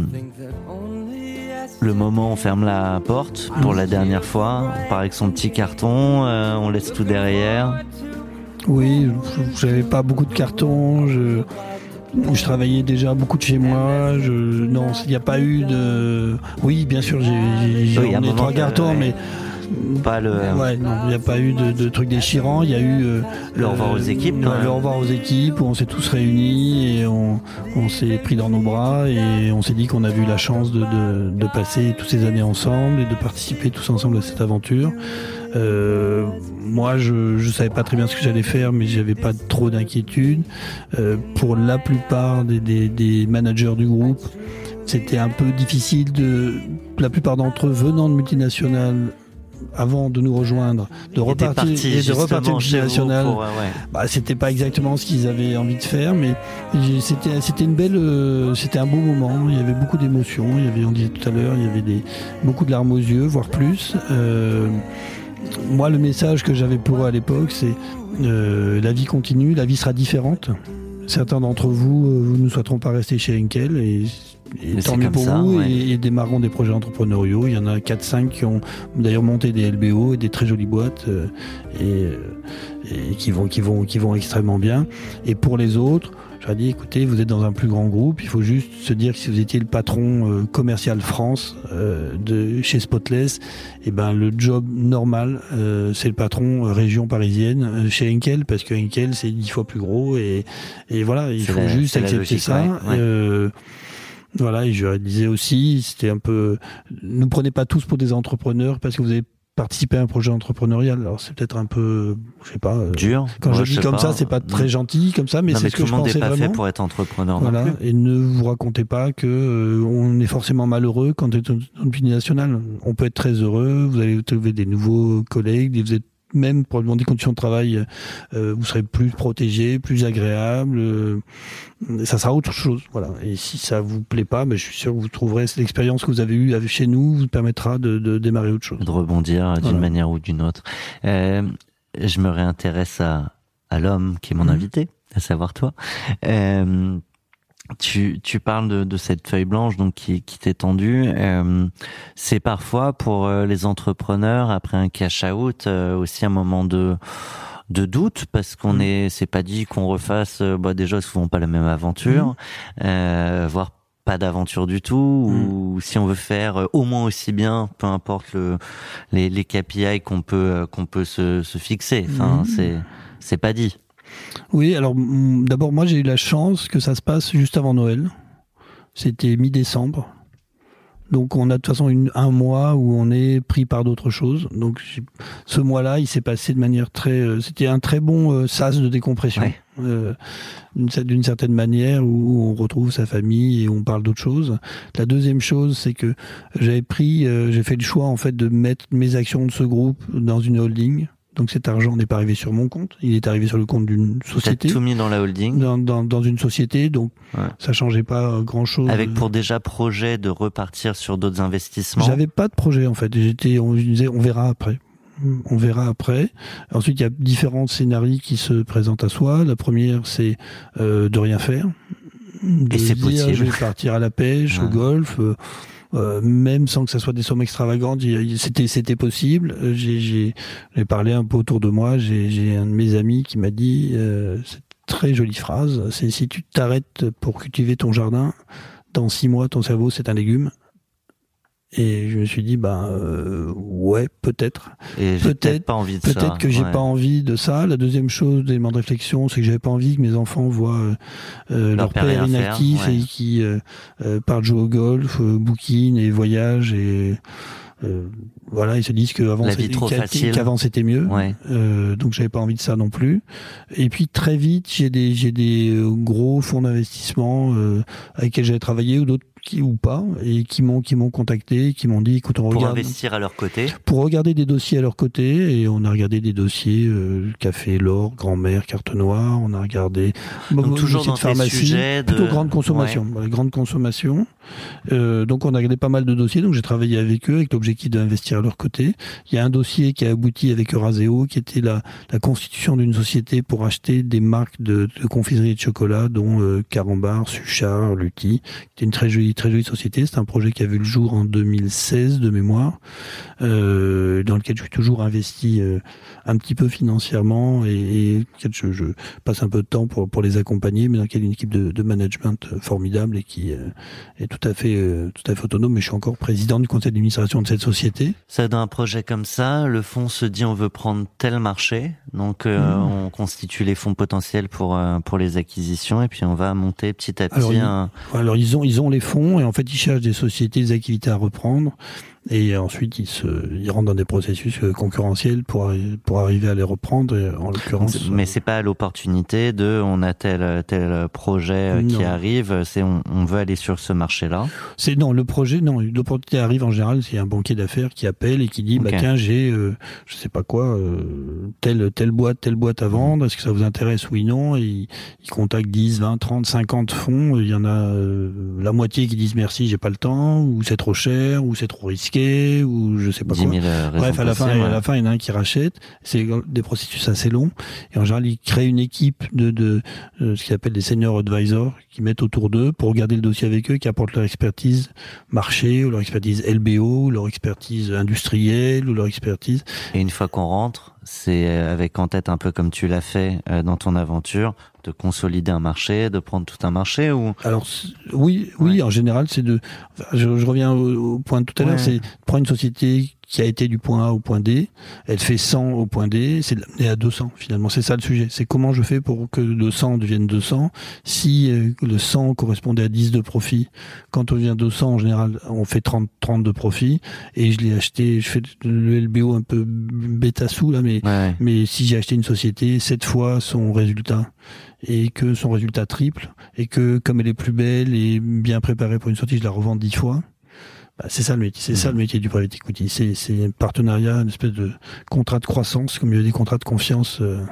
A: le moment où on ferme la porte pour la dernière fois. On part avec son petit carton, euh, on laisse tout derrière.
B: Oui, j'avais pas beaucoup de cartons. Je, je travaillais déjà beaucoup de chez moi. Je, non, il n'y a pas eu de. Oui, bien sûr, j'ai
A: Oui,
B: emmené trois
A: euh,
B: cartons,
A: ouais.
B: mais
A: Pas le.
B: ouais, non, il n'y a pas eu de, de trucs déchirants. Il y a eu euh,
A: Le au revoir aux équipes,
B: le au revoir aux équipes où on s'est tous réunis et on, on s'est pris dans nos bras et on s'est dit qu'on avait eu la chance de, de, de passer toutes ces années ensemble et de participer tous ensemble à cette aventure. Euh, moi, je ne savais pas très bien ce que j'allais faire, mais j'avais pas trop d'inquiétude. Euh, pour la plupart des, des, des managers du groupe, c'était un peu difficile de, la plupart d'entre eux venant de multinationales, avant de nous rejoindre, de repartir
A: parti
B: et de repartir multinationale.
A: pour, euh, ouais.
B: Bah, c'était pas exactement ce qu'ils avaient envie de faire, mais c'était c'était une belle, euh, c'était un beau moment. Il y avait beaucoup d'émotions. Il y avait, on disait tout à l'heure, il y avait des beaucoup de larmes aux yeux, voire plus. Euh, moi, le message que j'avais pour eux à l'époque, c'est euh, la vie continue, la vie sera différente. Certains d'entre vous, vous ne souhaiteront pas rester chez Henkel et, et tant mieux pour
A: ça,
B: vous
A: ouais.
B: et, et démarreront des projets entrepreneuriaux. Il y en a 4-5 qui ont d'ailleurs monté des LBO et des très jolies boîtes euh, et, euh, et qui vont qui vont qui vont extrêmement bien. Et pour les autres, j'aurais dit écoutez, vous êtes dans un plus grand groupe, il faut juste se dire que si vous étiez le patron euh, commercial France euh, de chez Spotless, et ben le job normal euh, c'est le patron euh, région parisienne chez Henkel parce que Henkel c'est dix fois plus gros et et voilà, il faut
A: la-
B: juste accepter
A: logique,
B: ça.
A: ouais, ouais.
B: Voilà, et je disais aussi, c'était un peu, ne prenez pas tous pour des entrepreneurs parce que vous avez participé à un projet entrepreneurial. Alors c'est peut-être un peu, je sais pas. euh,
A: Dur.
B: Quand
A: Moi,
B: je dis comme ça, c'est pas très gentil comme ça, mais c'est ce
A: tout
B: que
A: le
B: je
A: monde n'est
B: pensais
A: pas fait pour être entrepreneur non
B: Voilà,
A: plus.
B: et ne vous racontez pas que euh, on est forcément malheureux quand on est une multinationale. On peut être très heureux, vous allez trouver des nouveaux collègues, vous êtes même probablement des conditions de travail, euh, vous serez plus protégé, plus agréable. euh, ça sera autre chose, voilà. Et si ça vous plaît pas, ben, je suis sûr que vous trouverez cette expérience que vous avez eue chez nous vous permettra de, de démarrer autre chose.
A: de rebondir d'une
B: Voilà.
A: manière ou d'une autre. Euh, je me réintéresse à, à l'homme qui est mon
B: Mhm.
A: invité, à savoir toi. Tu, tu parles de, de cette feuille blanche donc qui, qui t'est tendue. Euh, c'est parfois pour euh, les entrepreneurs après un cash out euh, aussi un moment de de doute parce qu'on
B: Mhm.
A: est c'est pas dit qu'on refasse euh, bah déjà souvent pas la même aventure euh, voire pas d'aventure du tout ou si on veut faire euh, au moins aussi bien peu importe le les, les KPI qu'on peut qu'on peut se, se fixer enfin
B: Mhm.
A: c'est c'est pas dit
B: Oui, alors mm, d'abord moi j'ai eu la chance que ça se passe juste avant Noël. C'était mi-décembre. Donc on a de toute façon une, un mois où on est pris par d'autres choses. Donc ce mois-là, il s'est passé de manière très... Euh, c'était un très bon euh, sas de décompression.
A: Ouais.
B: Euh, d'une cer- d'une certaine manière où on retrouve sa famille et on parle d'autres choses. La deuxième chose, c'est que j'avais pris, j'ai fait le choix en fait de mettre mes actions de ce groupe dans une holding. Donc cet argent n'est pas arrivé sur mon compte, il est arrivé sur le compte d'une société,
A: tout mis dans la holding.
B: dans, dans, dans une société. Donc
A: Ouais.
B: ça changeait pas grand chose.
A: Avec pour déjà projet de repartir sur d'autres investissements.
B: J'avais pas de projet en fait. J'étais, on disait, on verra après. On verra après. Ensuite, il y a différents scénarios qui se présentent à soi. La première, c'est euh, de rien faire. De
A: Et c'est possible.
B: Je vais partir à la pêche, au golf. euh, euh, même sans que ça soit des sommes extravagantes, c'était c'était possible. Euh, J'ai parlé un peu autour de moi. J'ai j'ai un de mes amis qui m'a dit euh, cette très jolie phrase. C'est si tu t'arrêtes pour cultiver ton jardin, dans six mois ton cerveau c'est un légume. Et je me suis dit bah euh, ouais peut-être. Peut-être-
A: pas envie de ça.
B: Peut-être que j'ai
A: Ouais.
B: pas envie de ça. La deuxième chose, d'élément de réflexion, c'est que j'avais pas envie que mes enfants voient euh,
A: Leur
B: leur
A: père
B: inactif
A: ouais.
B: et qui euh, euh, partent jouer au golf, euh, bouquinent et voyagent et euh, voilà, ils se disent qu'avant c'était qu'avant mieux.
A: Ouais.
B: Euh, donc j'avais pas envie de ça non plus. Et puis très vite, j'ai des j'ai des gros fonds d'investissement euh, avec lesquels j'avais travaillé ou d'autres qui ou pas et qui m'ont qui m'ont contacté, qui m'ont dit écoute on
A: Pour
B: regarde
A: investir à leur côté.
B: pour regarder des dossiers à leur côté et on a regardé des dossiers euh, café, l'or, grand-mère, carte noire, on a regardé
A: Donc
B: de
A: toujours dans
B: de pharmacie,
A: sujets de-
B: plutôt grande consommation, voilà, grande consommation. Euh, donc on a regardé pas mal de dossiers, donc j'ai travaillé avec eux avec l'objectif d'investir à leur côté. Il y a un dossier qui a abouti avec Euraseo qui était la, la constitution d'une société pour acheter des marques de, de confiserie et de chocolat dont euh, Carambar, Suchard, Lutti. C'était une très jolie très jolie société, c'est un projet qui a vu le jour en 2016 de mémoire euh, dans lequel je suis toujours investi euh, un petit peu financièrement et, je, je passe un peu de temps pour, pour les accompagner, mais dans lequel une équipe de, de management euh, formidable et qui euh, est tout à fait tout à fait autonome. Mais je suis encore président du conseil d'administration de cette société.
A: Ça, dans un projet comme ça, le fonds se dit on veut prendre tel marché, donc
B: Mhm.
A: on constitue les fonds potentiels pour pour les acquisitions et puis on va monter petit à petit.
B: Alors,
A: un-
B: Alors ils ont ils ont les fonds et en fait ils cherchent des sociétés, des activités à reprendre. Et ensuite, ils, se, ils rentrent dans des processus euh, concurrentiels pour, pour arriver à les reprendre. Et en l'occurrence,
A: Mais c'est pas l'opportunité de on a tel tel projet euh, qui arrive, c'est on, on veut aller sur ce marché-là.
B: C'est non, le projet, non, l'opportunité arrive en général, c'est un banquier d'affaires qui appelle et qui dit, bah tiens, j'ai, euh, je sais pas quoi, euh, telle telle boîte, telle boîte à vendre, est-ce que ça vous intéresse Oui, non, et il, il contacte 10, 20, 30, 50 fonds, il y en a euh, la moitié qui disent merci, j'ai pas le temps, ou c'est trop cher, ou c'est trop risqué, ou je sais pas
A: 10
B: quoi.
A: 000 raisons
B: Bref, à la fin,
A: possibles,
B: à
A: ouais.
B: la fin, il y en a un qui rachète. C'est des processus assez longs. Et en général, ils créent une équipe de, de euh, ce qu'ils appellent des senior advisors qui mettent autour d'eux pour regarder le dossier avec eux, qui apportent leur expertise marché, ou leur expertise LBO, ou leur expertise industrielle, ou leur expertise.
A: Et une fois qu'on rentre, c'est euh, avec en tête un peu comme tu l'as fait euh, dans ton aventure, de consolider un marché, de prendre tout un marché ou?
B: Alors oui, oui,
A: Ouais.
B: en général, c'est de. Je, je reviens au, au point de tout à l'heure. C'est prendre une société qui a été du point A au point D, elle fait 100 au point D, c'est l'amener à 200 finalement. C'est ça le sujet. C'est comment je fais pour que le 100 devienne 200. Si euh, le 100 correspondait à 10 de profit, quand on vient 200 en général, on fait 30, 30 de profit. Et je l'ai acheté, je fais le LBO un peu bêta sous là, mais
A: ouais,
B: mais si j'ai acheté une société sept fois son résultat et que son résultat triple et que comme elle est plus belle et bien préparée pour une sortie, je la revends dix fois. Bah, c'est ça le métier, c'est ça le métier du private equity. C'est, c'est un partenariat, une espèce de contrat de croissance, comme il y a des contrats de confiance. euh.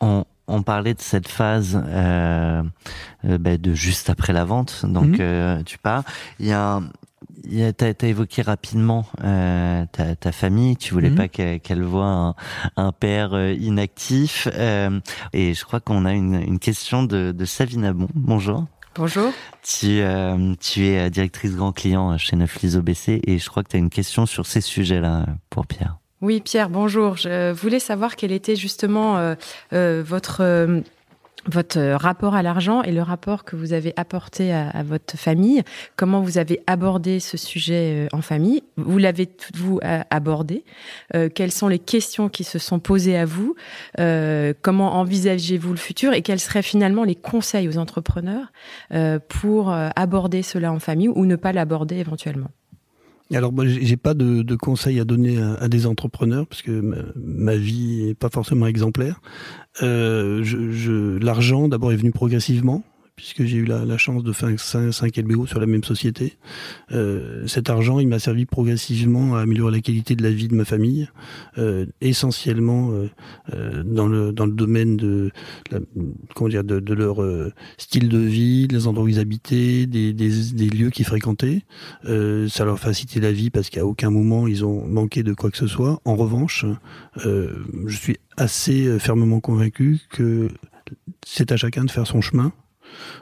A: on, on parlait de cette phase euh, euh, bah, de juste après la vente. Donc euh, tu pars. Il y a un- T'as as évoqué rapidement euh, ta, ta famille. Tu voulais
B: Mhm.
A: pas qu'elle qu'elle voit un, un père inactif. Euh, et je crois qu'on a une, une question de, de Savina Bon. Bonjour.
E: Bonjour.
A: Tu, euh, tu es euh, directrice grand client chez Neuflis OBC et je crois que tu as une question sur ces sujets-là euh, pour Pierre.
E: Oui, Pierre, bonjour. Je voulais savoir quel était justement euh, euh, votre, euh, votre euh, rapport à l'argent et le rapport que vous avez apporté à, votre famille. Comment vous avez abordé ce sujet en famille? Vous l'avez vous abordé. Euh, Quelles sont les questions qui se sont posées à vous? Euh, Comment envisagez-vous le futur? Et quels seraient finalement les conseils aux entrepreneurs euh, pour aborder cela en famille ou ne pas l'aborder éventuellement?
B: Alors moi j'ai pas de, de, conseils à donner à, des entrepreneurs parce que ma, vie est pas forcément exemplaire. Euh, je, je, L'argent d'abord est venu progressivement puisque j'ai eu la, chance de faire 5, 5 LBO sur la même société. Euh, cet argent, il m'a servi progressivement à améliorer la qualité de la vie de ma famille, euh, essentiellement euh, euh dans le dans le domaine de la, comment dire de, de leur euh, style de vie, des endroits où ils habitaient, des, des, des lieux qu'ils fréquentaient. Euh, ça leur facilitait la vie parce qu'à aucun moment ils ont manqué de quoi que ce soit. En revanche, je suis assez fermement convaincu que c'est à chacun de faire son chemin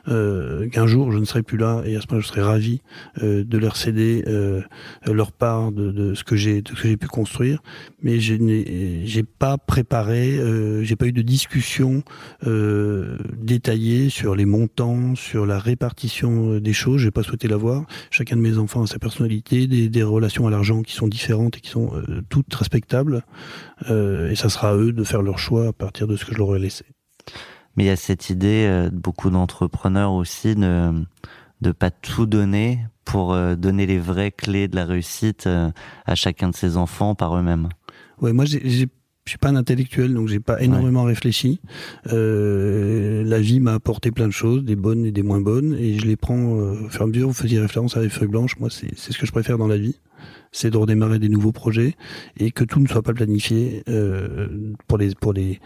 B: euh, qu'un jour je ne serai plus là et à ce moment je serai ravi euh, de leur céder euh, leur part de, de ce que j'ai de ce que j'ai pu construire. Mais je n'ai pas préparé euh, j'ai pas eu de discussion euh, détaillée sur les montants sur la répartition des choses. J'ai pas souhaité l'avoir chacun de mes enfants a sa personnalité des, des relations à l'argent qui sont différentes et qui sont toutes respectables. Et ça sera à eux de faire leur choix à partir de ce que je leur ai laissé
A: mais il y a cette idée euh, beaucoup d'entrepreneurs aussi de de pas tout donner pour euh, donner les vraies clés de la réussite euh, à chacun de ses enfants par eux-mêmes.
B: Ouais, moi j'ai je suis pas un intellectuel, donc j'ai pas énormément réfléchi. La vie m'a apporté plein de choses, des bonnes et des moins bonnes, et je les prends euh, au fur et à mesure. Vous faisiez référence à les feuilles blanches. Moi, c'est ce que je préfère dans la vie, c'est de redémarrer des nouveaux projets et que tout ne soit pas planifié euh, pour les pour les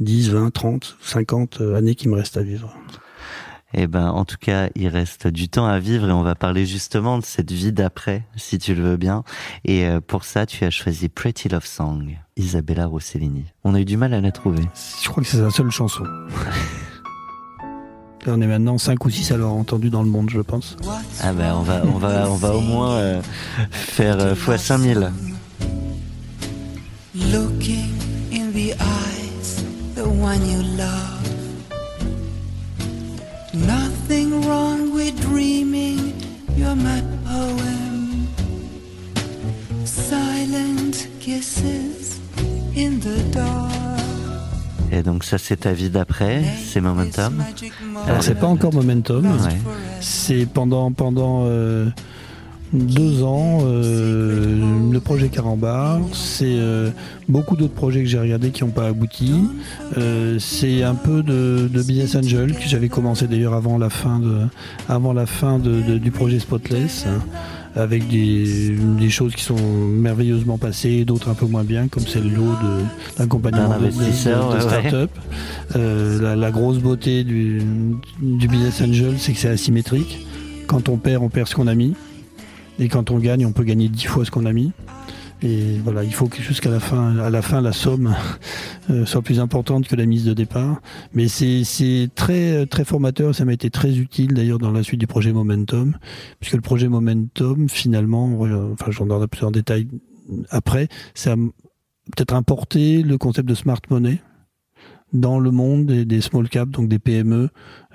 B: 10, 20, 30, 50 années qui me restent à vivre.
A: Eh ben, en tout cas, il reste du temps à vivre et on va parler justement de cette vie d'après, si tu le veux bien. Et euh, pour ça, tu as choisi Pretty Love Song, Isabella Rossellini. On a eu du mal à la trouver.
B: Je crois que c'est sa seule chanson. on est maintenant 5 ou 6 à l'avoir entendu dans le monde, je pense.
A: Ah ben, on va, on va, on va au moins euh, faire euh, fois 5000. Looking in the eyes, the one you love. Nothing wrong with dreaming, you're my poem. Silent kisses in the dark. Et donc ça c'est ta vie d'après, c'est Momentum.
B: Alors c'est pas encore Momentum, ouais. c'est pendant pendant euh, deux ans euh, le projet Carambar. C'est euh, beaucoup d'autres projets que j'ai regardés qui n'ont pas abouti. Euh, c'est un peu de, de, Business Angel que j'avais commencé d'ailleurs avant la fin de, avant la fin de, de, du projet Spotless. Hein, avec des, des, choses qui sont merveilleusement passées, d'autres un peu moins bien, comme c'est le lot d'accompagnement de, de, de, de start-up. Euh, la, la, grosse beauté du, du Business Angel, c'est que c'est asymétrique. Quand on perd, on perd ce qu'on a mis. Et quand on gagne, on peut gagner dix fois ce qu'on a mis. Et voilà, il faut que jusqu'à la fin, à la fin, la somme euh, soit plus importante que la mise de départ. Mais c'est très très formateur. Ça m'a été très utile d'ailleurs dans la suite du projet Momentum, puisque le projet Momentum, finalement, enfin, j'en donnerai plus en détail après, ça a peut-être importé le concept de smart money dans le monde des, des small caps, donc des PME.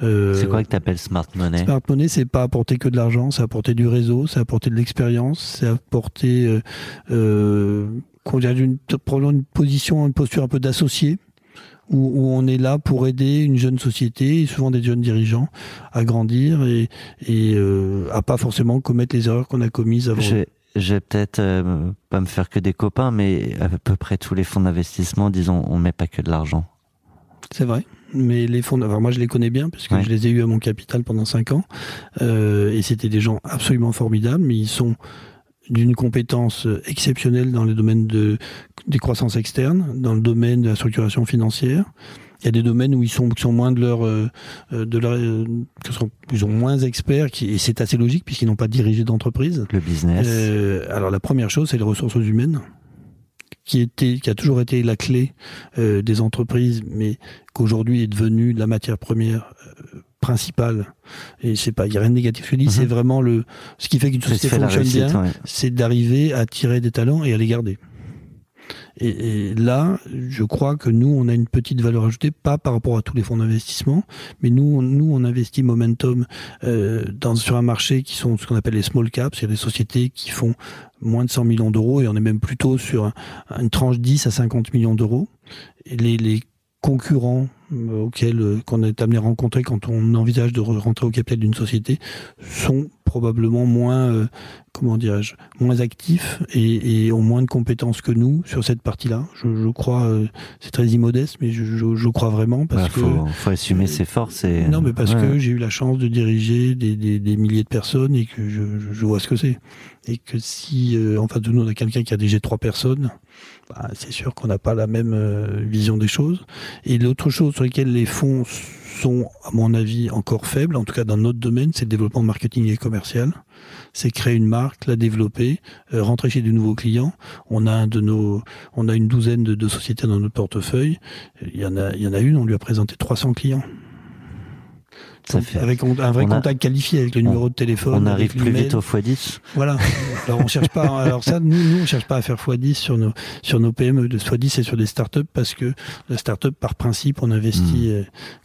A: Euh, c'est quoi que tu appelles smart money?
B: Smart money, c'est pas apporter que de l'argent, c'est apporter du réseau, c'est apporter de l'expérience, c'est apporter euh, euh, une, une position, une posture un peu d'associé. Où, où, on est là pour aider une jeune société, souvent des jeunes dirigeants, à grandir et, et euh, à pas forcément commettre les erreurs qu'on a commises avant.
A: Je je vais peut-être euh, pas me faire que des copains, mais à peu près tous les fonds d'investissement, disons, on met pas que de l'argent.
B: C'est vrai. Mais les fonds, enfin moi je les connais bien parce que ouais. je les ai eus à mon capital pendant cinq ans euh, et c'était des gens absolument formidables, mais ils sont d'une compétence exceptionnelle dans le domaine de des croissances externes, dans le domaine de la structuration financière. Il y a des domaines où ils sont, qui sont moins de leur, euh, de leur, euh, sont, ils ont moins experts, qui, et c'est assez logique puisqu'ils n'ont pas dirigé d'entreprise.
A: Le business.
B: Euh, alors la première chose, c'est les ressources humaines qui était, qui a toujours été la clé euh, des entreprises, mais qu'aujourd'hui est devenue la matière première euh, principale. Et c'est pas, il y a rien de négatif. Je dis, mm -hmm. c'est vraiment le, ce qui fait qu'une société fonctionne bien, ouais. c'est d'arriver à tirer des talents et à les garder. Et, là, je crois que nous, on a une petite valeur ajoutée, pas par rapport à tous les fonds d'investissement, mais nous, on, nous, on investit momentum euh, dans, sur un marché qui sont ce qu'on appelle les small caps, c'est des sociétés qui font moins de 100 millions d'euros, et on est même plutôt sur un, une tranche 10 à 50 millions d'euros. Les, les concurrents euh, auxquels euh, qu'on est amené à rencontrer quand on envisage de rentrer au capital d'une société sont probablement moins euh, comment dirais-je moins actifs et, et, ont moins de compétences que nous sur cette partie-là. Je, je, crois euh, c'est très immodeste, mais je, je, je, crois vraiment parce
A: bah,
B: que
A: faut, faut assumer euh, ses forces. Et...
B: Non, mais parce ouais. que j'ai eu la chance de diriger des, des, des, milliers de personnes et que je, je vois ce que c'est. Et que si euh, en face de nous on a quelqu'un qui a dirigé trois personnes, bah, c'est sûr qu'on n'a pas la même euh, vision des choses. Et l'autre chose sur laquelle les fonds sont, à mon avis, encore faibles, en tout cas dans notre domaine, c'est le développement marketing et commercial. C'est créer une marque, la développer, euh, rentrer chez de nouveaux clients. On a un de nos, on a une douzaine de, de sociétés dans notre portefeuille. Il y en a, il y en a une, on lui a présenté 300 clients.
A: Ça fait...
B: Avec un vrai
A: on
B: contact
A: a...
B: qualifié avec le numéro
A: on,
B: de téléphone.
A: On arrive plus vite au x10.
B: Voilà. Alors on cherche pas. Alors ça, nous, nous, on cherche pas à faire x10 sur nos sur nos PME de x10 et sur des startups parce que la startup par principe, on investit.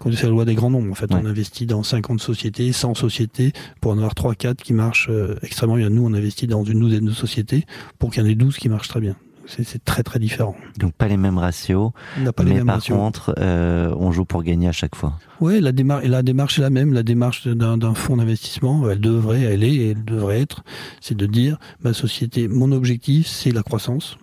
B: Mmh. C'est la loi des grands nombres. En fait, ouais. on investit dans 50 sociétés, 100 sociétés pour en avoir 3 4 qui marchent euh, extrêmement bien. Nous, on investit dans une douzaine de sociétés pour qu'il y en ait 12 qui marchent très bien c'est très très différent.
A: Donc pas les mêmes ratios,
B: pas
A: mais
B: les mêmes
A: par
B: ratios.
A: contre, euh, on joue pour gagner à chaque fois.
B: Oui, la démarche, la démarche est la même. La démarche d'un fonds d'investissement, elle devrait, elle est, elle devrait être, c'est de dire ma société, mon objectif, c'est la croissance.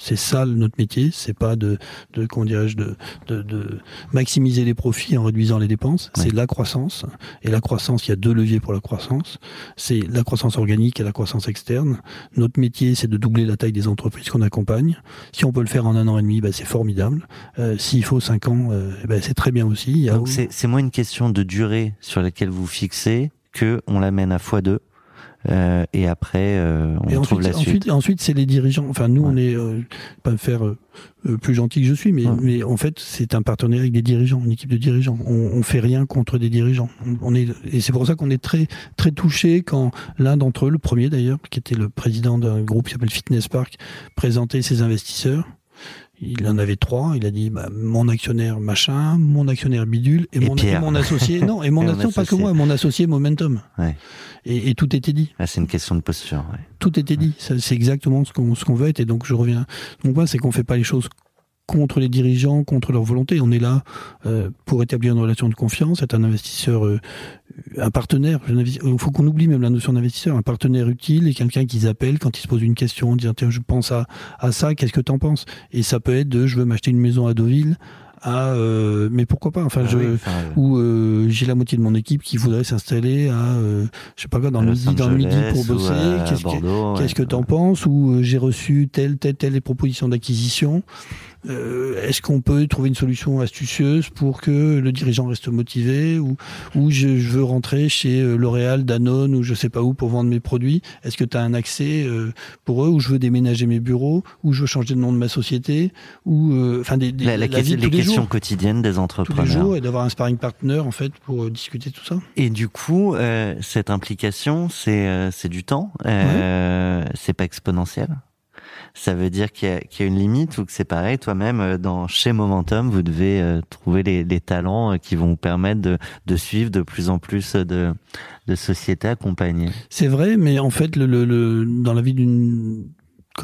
B: C'est ça notre métier, c'est pas de, de comment dirais-je, de, de, de, maximiser les profits en réduisant les dépenses. C'est la croissance. Et la croissance, il y a deux leviers pour la croissance. C'est la croissance organique et la croissance externe. Notre métier, c'est de doubler la taille des entreprises qu'on accompagne. Si on peut le faire en un an et demi, bah, c'est formidable. Euh, S'il faut cinq ans, euh, bah, c'est très bien aussi.
A: Donc c'est moins une question de durée sur laquelle vous fixez que on l'amène à x2 euh, et après euh, on
B: et
A: trouve
B: ensuite,
A: la suite.
B: Ensuite, ensuite c'est les dirigeants. Enfin, nous, ouais. on est euh, pas me faire euh, plus gentil que je suis, mais, ouais. mais en fait, c'est un partenariat avec des dirigeants, une équipe de dirigeants. On, on fait rien contre des dirigeants. On, on est et c'est pour ça qu'on est très très touché quand l'un d'entre eux, le premier d'ailleurs, qui était le président d'un groupe qui s'appelle Fitness Park, présentait ses investisseurs il en avait trois. Il a dit bah, mon actionnaire machin, mon actionnaire bidule et,
A: et
B: mon, et mon associé. Non, et mon, et associé, pas que moi, mon associé Momentum.
A: Ouais.
B: Et, et, tout était dit.
A: Là, c'est une question de posture. Ouais.
B: Tout était dit. C'est exactement ce qu'on ce qu'on veut être. Et donc, je reviens. Mon point, c'est qu'on fait pas les choses contre les dirigeants, contre leur volonté. On est là euh, pour établir une relation de confiance, être un investisseur, euh, un partenaire. Il faut qu'on oublie même la notion d'investisseur, un partenaire utile et quelqu'un qu'ils appellent quand ils se posent une question, dire tiens je pense à, à ça, qu'est-ce que t'en penses? Et ça peut être de je veux m'acheter une maison à Deauville. À, euh, mais pourquoi pas? Enfin
A: ah
B: je
A: oui, enfin,
B: ou euh, j'ai la moitié de mon équipe qui voudrait s'installer à euh, je sais pas quoi dans le midi dans le midi pour bosser. qu'est-ce que t'en penses? Ou euh, j'ai reçu telle telle telle propositions d'acquisition euh, est-ce qu'on peut trouver une solution astucieuse pour que le dirigeant reste motivé ou, ou je, je veux rentrer chez euh, L'Oréal, Danone ou je sais pas où pour vendre mes produits? Est-ce que tu as un accès euh, pour eux ou je veux déménager mes bureaux ou je veux changer de nom de ma société ou enfin des, des,
A: la, la, la,
B: vie
A: les questions
B: jours,
A: quotidiennes des entrepreneurs
B: tous les jours et d'avoir un sparring partner en fait pour euh, discuter tout ça.
A: Et du coup, euh, cette implication, c'est c'est du temps, ouais. c'est pas exponentiel? Ça veut dire qu'il y, y, a une limite ou que c'est pareil, toi-même, dans chez Momentum, vous devez euh, trouver les, les, talents qui vont vous permettre de, de, suivre de plus en plus de, de sociétés accompagnées?
B: C'est vrai, mais en fait, le, le, le dans la vie d'une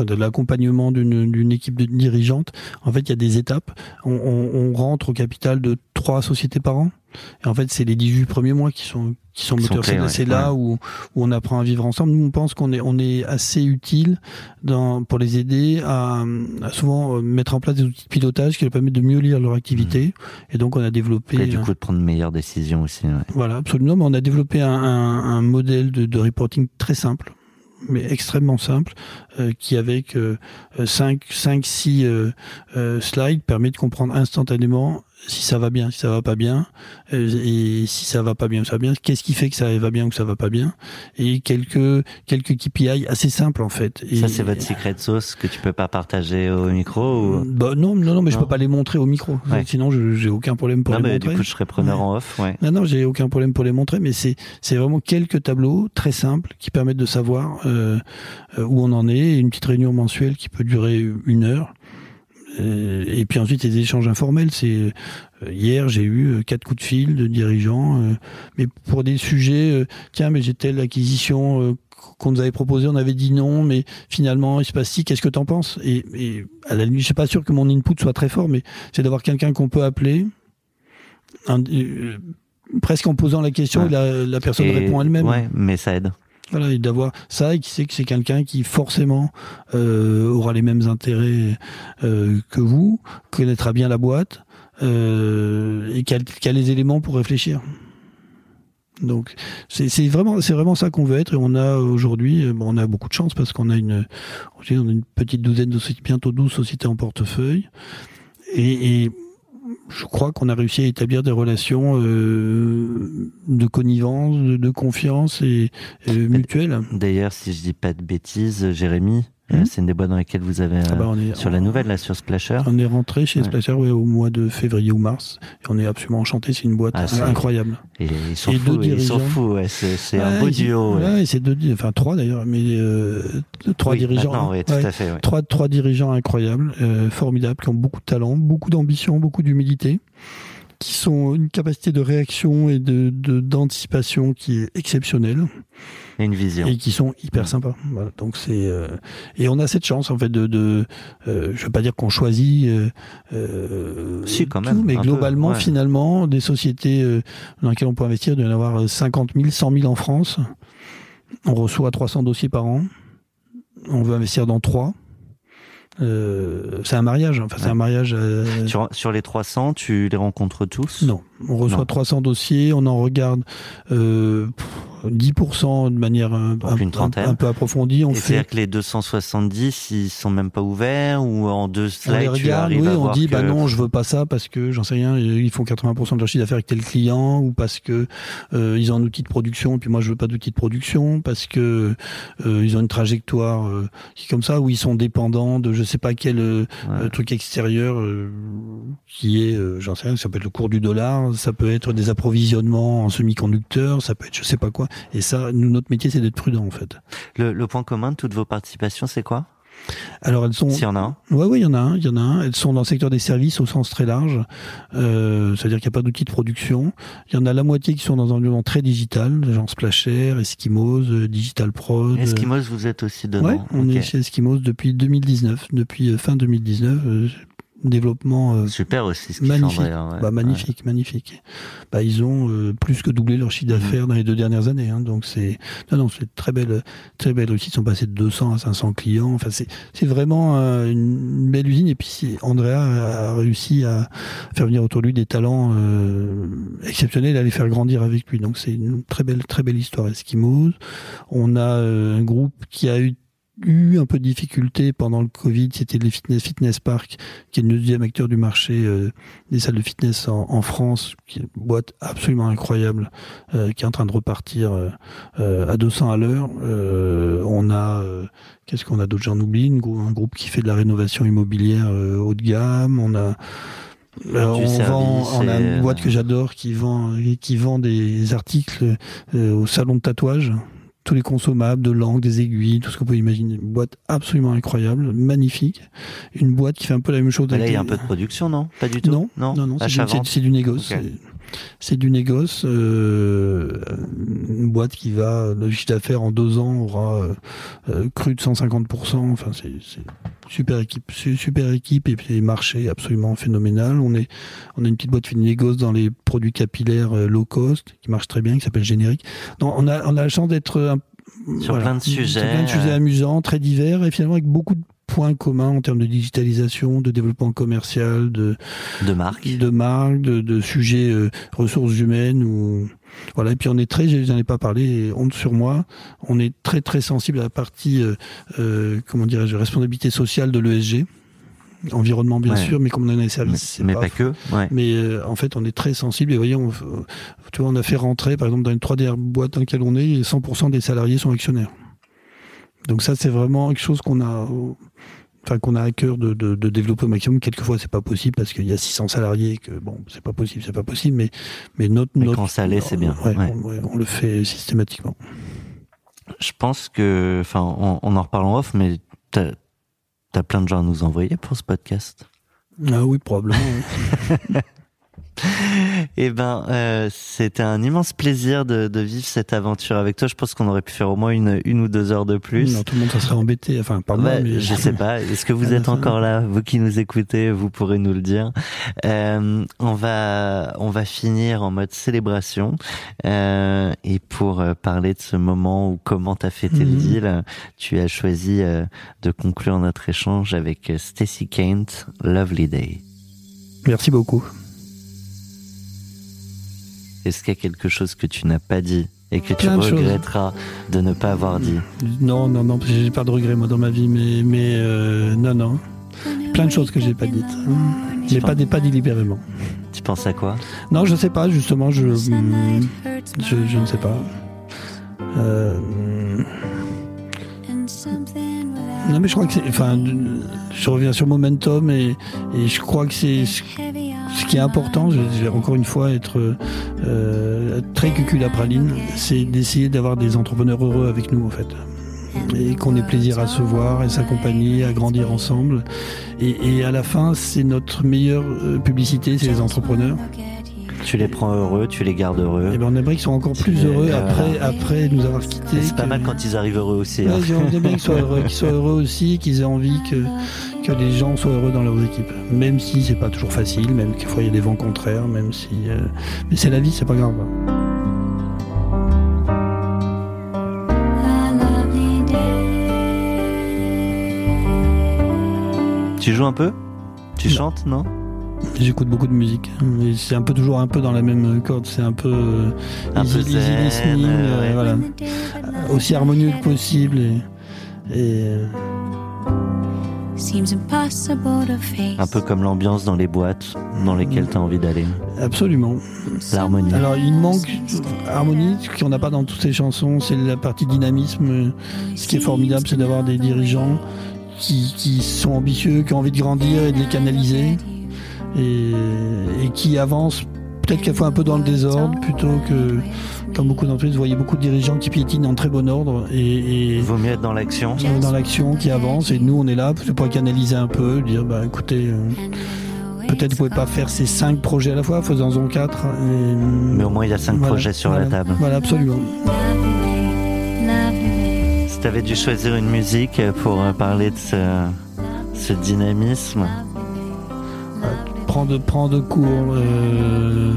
B: de l'accompagnement d'une équipe de dirigeante, en fait, il y a des étapes. On, on, on rentre au capital de trois sociétés par an. Et en fait, c'est les 18 premiers mois qui sont qui sont moteurs. C'est ouais, là ouais. où, où on apprend à vivre ensemble. Nous, on pense qu'on est on est assez utile dans pour les aider à, à, souvent mettre en place des outils de pilotage qui leur permettent de mieux lire leur activité. Mmh. Et donc, on a développé
A: et du coup de prendre de meilleures décisions aussi. Ouais.
B: Voilà, absolument. Mais on a développé un, un, un modèle de, de reporting très simple mais extrêmement simple, euh, qui avec 5, 5, 6 slides permet de comprendre instantanément si ça va bien, si ça va pas bien, euh, et si ça va pas bien, ça va bien, qu'est-ce qui fait que ça va bien ou que ça va pas bien, et quelques quelques KPI assez simples en fait. Et,
A: ça c'est votre secret sauce que tu peux pas partager au micro ou...
B: bah, non, non, non, mais je peux pas les montrer au micro.
A: Ouais.
B: Sinon, j'ai aucun problème pour
A: non,
B: les
A: mais
B: montrer.
A: Du coup, je serais preneur
B: Ouais.
A: en off. Ouais.
B: Non, non, j'ai aucun problème pour les montrer, mais c'est c'est vraiment quelques tableaux très simples qui permettent de savoir euh, euh, où on en est. Une petite réunion mensuelle qui peut durer une heure. Euh, Et puis ensuite, les échanges informels. C'est euh, hier, j'ai eu euh, quatre coups de fil de dirigeants, mais pour des sujets. tiens, mais j'ai telle acquisition qu'on nous avait proposé, on avait dit non, mais finalement, il se passe si. Qu'est-ce que t'en penses? Et, et à la limite, je suis pas sûr que mon input soit très fort, mais c'est d'avoir quelqu'un qu'on peut appeler. un- euh, presque en posant la question,
A: Ouais.
B: la, la personne
A: Et-
B: répond elle-même.
A: Ouais, mais ça aide.
B: Voilà, et d'avoir ça et qui sait que c'est quelqu'un qui forcément euh, aura les mêmes intérêts euh, que vous, connaîtra bien la boîte euh, et qui a, qui a les éléments pour réfléchir. Donc c'est vraiment c'est vraiment ça qu'on veut être et on a aujourd'hui bon, on a beaucoup de chance parce qu'on a une on a une petite douzaine de sociétés bientôt 12 sociétés en portefeuille et, et je crois qu'on a réussi à établir des relations euh, de connivence, de, de confiance et, et mutuelle.
A: D'ailleurs, si je dis pas de bêtises, Jérémy,
B: Mhm.
A: euh, c'est une des boîtes dans lesquelles vous avez
B: Ah
A: euh,
B: bah, est,
A: sur la nouvelle là sur Splasher.
B: On est rentré chez
A: Ouais.
B: Splasher ouais, au mois de février ou mars et on est absolument enchanté. C'est une boîte
A: Ah,
B: incroyable.
A: Et ils sont
B: Et
A: fous, ils sont fous. Ouais, c'est un beau duo.
B: et c'est deux, enfin trois d'ailleurs, mais euh, trois
A: Oui,
B: dirigeants.
A: ouais, tout à fait. ouais.
B: Trois, trois dirigeants incroyables, euh, formidables, qui ont beaucoup de talent, beaucoup d'ambition, beaucoup d'humilité, qui sont une capacité de réaction et de d'anticipation qui est exceptionnelle
A: Et une vision.
B: et qui sont hyper
A: Mm.
B: sympas. Voilà, donc c'est euh, et on a cette chance en fait de, de euh, je veux pas dire qu'on choisit euh,
A: Si, quand
B: tout,
A: même,
B: mais
A: peu,
B: globalement
A: ouais.
B: finalement des sociétés dans lesquelles on peut investir, il doit y en avoir 50 000, 100 000 en France. On reçoit 300 dossiers par an. On veut investir dans trois. Euh, c'est un mariage, enfin c'est un mariage. euh,
A: Sur, sur les 300, tu les rencontres tous?
B: Non, on reçoit
A: Non.
B: 300 dossiers, on en regarde euh, pff, 10% de manière un,
A: Donc
B: un-
A: une
B: un-
A: trentaine.
B: un peu approfondie. On
A: Et
B: fait
A: c'est-à-dire que les 270, ils sont même pas ouverts ou en deux
B: on les
A: slides, tu
B: regarde,
A: arrives
B: oui,
A: à
B: on
A: voir
B: dit
A: que...
B: bah non, je veux pas ça parce que j'en sais rien, ils font 80% de leur chiffre d'affaires avec tel client ou parce que euh, ils ont un outil de production et puis moi je veux pas d'outil de production parce que euh, ils ont une trajectoire euh, qui est comme ça où ils sont dépendants de je sais pas quel
A: Ouais.
B: truc extérieur qui est j'en sais rien, ça peut être le cours du dollar, ça peut être des approvisionnements en semi-conducteurs, ça peut être je sais pas quoi et ça nous notre métier c'est d'être prudent en fait.
A: Le, le point commun de toutes vos participations, c'est quoi?
B: Alors elles sont
A: S'il y en a un?
B: Ouais, oui, il y en a un, il y en a un. Elles sont dans le secteur des services au sens très large. Euh, C'est-à-dire qu'il n'y a pas d'outils de production. Il y en a la moitié qui sont dans un environnement très digital, genre Splasher, Eskimos, euh, Digital Prod.
A: Eskimos, vous êtes aussi dedans
B: Ouais, on est chez Eskimos depuis 2019, depuis euh, fin 2019. Développement euh,
A: Super aussi ce
B: magnifique.
A: ouais.
B: bah, magnifique, magnifique. Bah, ils ont euh, plus que doublé leur chiffre d'affaires dans les deux dernières années. Hein, donc c'est non, non, c'est très belle, très belle réussite. Ils sont passés de 200 à 500 clients. Enfin, c'est c'est vraiment euh, une belle usine. Et puis Andrea a réussi à faire venir autour de lui des talents exceptionnels, à les faire grandir avec lui. Donc c'est une très belle, très belle histoire. Eskimos. On a un groupe qui a eu eu un peu de difficulté pendant le Covid, c'était les Fitness Fitness Park, qui est le deuxième acteur du marché euh, des salles de fitness en, en France, qui est une boîte absolument incroyable, euh, qui est en train de repartir euh, à 200 à l'heure. On a, qu'est-ce qu'on a d'autre? J'en oublie, un groupe qui fait de la rénovation immobilière haut de gamme. On a euh, on, vend, on a
A: et,
B: une boîte que j'adore qui vend qui vend des articles euh, au salon de tatouage tous les consommables, de langue, des aiguilles, tout ce que vous pouvez imaginer. Une boîte absolument incroyable, magnifique. Une boîte qui fait un peu la même chose.
A: Là, il y a un peu de production, non? Pas du tout?
B: Non,
A: non,
B: non, non, c'est du, négoce. C'est- du négoce. euh, une boîte qui va, le chiffre d'affaires en deux ans aura euh, euh, cru de 150%. Enfin, c'est super équipe, su- super équipe et puis marché absolument phénoménal. On est, on a une petite boîte du négoce dans les produits capillaires low cost qui marche très bien, qui s'appelle Générique. Non, on a, on a la chance d'être un-
A: Sur plein de
B: sur
A: sujets,
B: plein de sujets amusants, très divers et finalement avec beaucoup de points communs en termes de digitalisation, de développement commercial, de
A: de marque.
B: de marques, de, de sujets euh, ressources humaines ou voilà. Et puis on est très, j'en ai pas parlé, honte sur moi, on est très très sensible à la partie euh, euh, comment dirais-je responsabilité sociale de l'ESG. environnement bien
A: Ouais.
B: sûr, mais comme on a des services,
A: mais
B: pas,
A: pas que. Ouais.
B: Mais euh, en fait, on est très sensible. Et voyez, on, tu vois, on a fait rentrer, par exemple, dans une 3D boîte dans laquelle on est, et 100% des salariés sont actionnaires. Donc ça, c'est vraiment quelque chose qu'on a, enfin qu'on a à cœur de, de, de développer au maximum. Quelquefois, c'est pas possible parce qu'il y a 600 salariés que bon, c'est pas possible, c'est pas possible. Mais mais notre,
A: Mais
B: notre
A: quand ça l'est, c'est bien.
B: Ouais,
A: Ouais.
B: On, le fait systématiquement.
A: Je pense que, enfin, on, on en reparle en off, mais t'as as plein de gens à nous envoyer pour ce podcast.
B: Ah oui, probablement. oui.
A: Eh ben, euh, c'était un immense plaisir de, de vivre cette aventure avec toi. Je pense qu'on aurait pu faire au moins une, une ou deux heures de plus.
B: Non, tout le monde ça serait embêté. Enfin,
A: Bah,
B: mais
A: Je sais pas. Est-ce que vous
B: la
A: êtes encore là? Vous qui nous écoutez, vous pourrez nous le dire. Euh, on va on va finir en mode célébration Euh, et pour euh, parler de ce moment où comment t'as fêté le
B: Mhm.
A: deal, tu as choisi euh, de conclure notre échange avec euh, Stacy Kent, Lovely Day.
B: Merci beaucoup.
A: Est-ce qu'il y a quelque chose que tu n'as pas dit et que tu
B: Plein
A: regretteras de ne pas avoir dit
B: Non, non, non, j'ai pas de regrets moi dans ma vie, mais mais euh, non, non, plein de choses que j'ai pas dites, mais pas des pas délibérément.
A: Tu penses à quoi?
B: Non, je sais pas, justement, je hum, je, je ne sais pas. Euh, non, mais je crois que c'est, enfin, je reviens sur Momentum et, et je crois que c'est ce qui est important, je je vais encore une fois être euh, très cucul à praline, c'est d'essayer d'avoir des entrepreneurs heureux avec nous en fait. Et qu'on ait plaisir à se voir et s'accompagner, à grandir ensemble. Et, et à la fin, c'est notre meilleure euh, publicité, c'est les entrepreneurs.
A: Tu les prends heureux, tu les gardes heureux.
B: Et ben on aimerait qu'ils soient encore plus
A: Et,
B: heureux
A: euh,
B: après, après nous avoir quittés.
A: C'est pas
B: que-
A: mal quand ils arrivent heureux aussi. hein.
B: Ouais, bien qu'ils soient heureux, qu'ils soient heureux aussi, qu'ils aient envie que, que les gens soient heureux dans leurs équipes. Même si c'est pas toujours facile, même qu'il fois il y a des vents contraires, même si. euh, Mais c'est la vie, c'est pas grave.
A: Tu joues un peu? Tu
B: Non.
A: chantes, non?
B: J'écoute beaucoup de musique. C'est un peu toujours un peu dans la même corde. C'est un peu euh,
A: Un
B: easy,
A: peu
B: easy
A: zen,
B: listening,
A: euh, ouais.
B: voilà. Aussi harmonieux que possible. Et, et,
A: Un peu comme l'ambiance dans les boîtes dans lesquelles tu as envie d'aller.
B: absolument.
A: L'harmonie.
B: Alors il manque harmonie, ce qu'on n'a pas dans toutes ces chansons, c'est la partie dynamisme. Ce qui est formidable, c'est d'avoir des dirigeants qui, qui sont ambitieux, qui ont envie de grandir et de les canaliser, et, et qui avancent peut-être quelquefois un peu dans le désordre, plutôt que, comme beaucoup d'entreprises, vous voyez beaucoup de dirigeants qui piétinent en très bon ordre et, et
A: Vaut mieux être dans l'action.
B: dans l'action, qui avancent, et nous on est là pour canaliser un peu, dire bah écoutez. euh, Peut-être vous pouvez pas faire ces cinq projets à la fois, faisons-en quatre. et-
A: Mais au moins il y a cinq
B: Voilà,
A: projets sur
B: voilà,
A: la table.
B: Voilà, absolument.
A: Si tu avais dû choisir une musique pour euh, parler de ce, ce dynamisme,
B: Prendre, prendre cours. euh,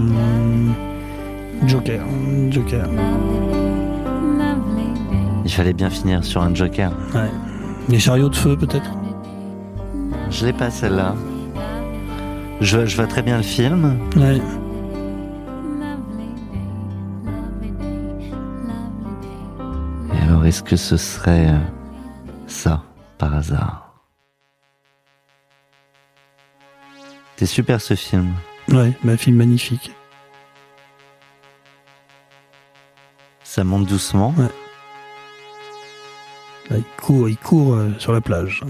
B: Joker. Joker.
A: il fallait bien finir sur un joker.
B: Ouais. Les chariots de feu, peut-être?
A: Je l'ai pas celle-là. Je, je vois très bien le film.
B: Ouais.
A: Et alors est-ce que ce serait euh, ça par hasard? C'est super ce film.
B: Ouais, bah, film magnifique.
A: Ça monte doucement.
B: Là, il court, il court euh, sur la plage.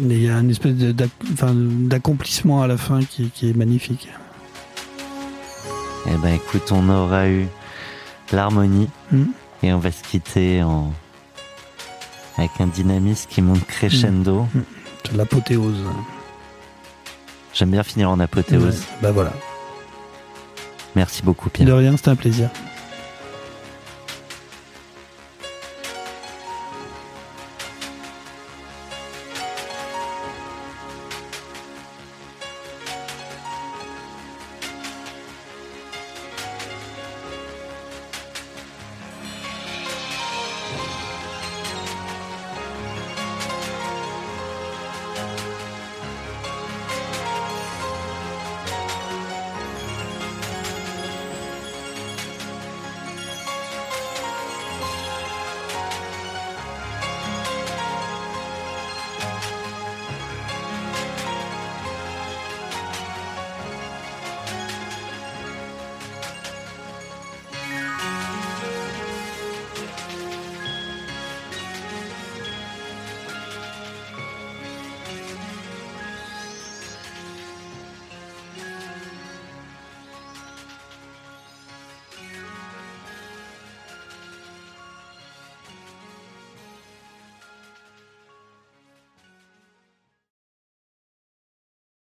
B: Mais il y a une espèce d'accomplissement à la fin qui, qui est magnifique.
A: Eh ben écoute, on aura eu l'harmonie
B: Hmm.
A: et on va se quitter en avec un dynamisme qui monte crescendo.
B: C'est de l'apothéose.
A: J'aime bien finir en apothéose.
B: Ouais, Bah voilà.
A: Merci beaucoup Pierre.
B: De rien, c'était un plaisir.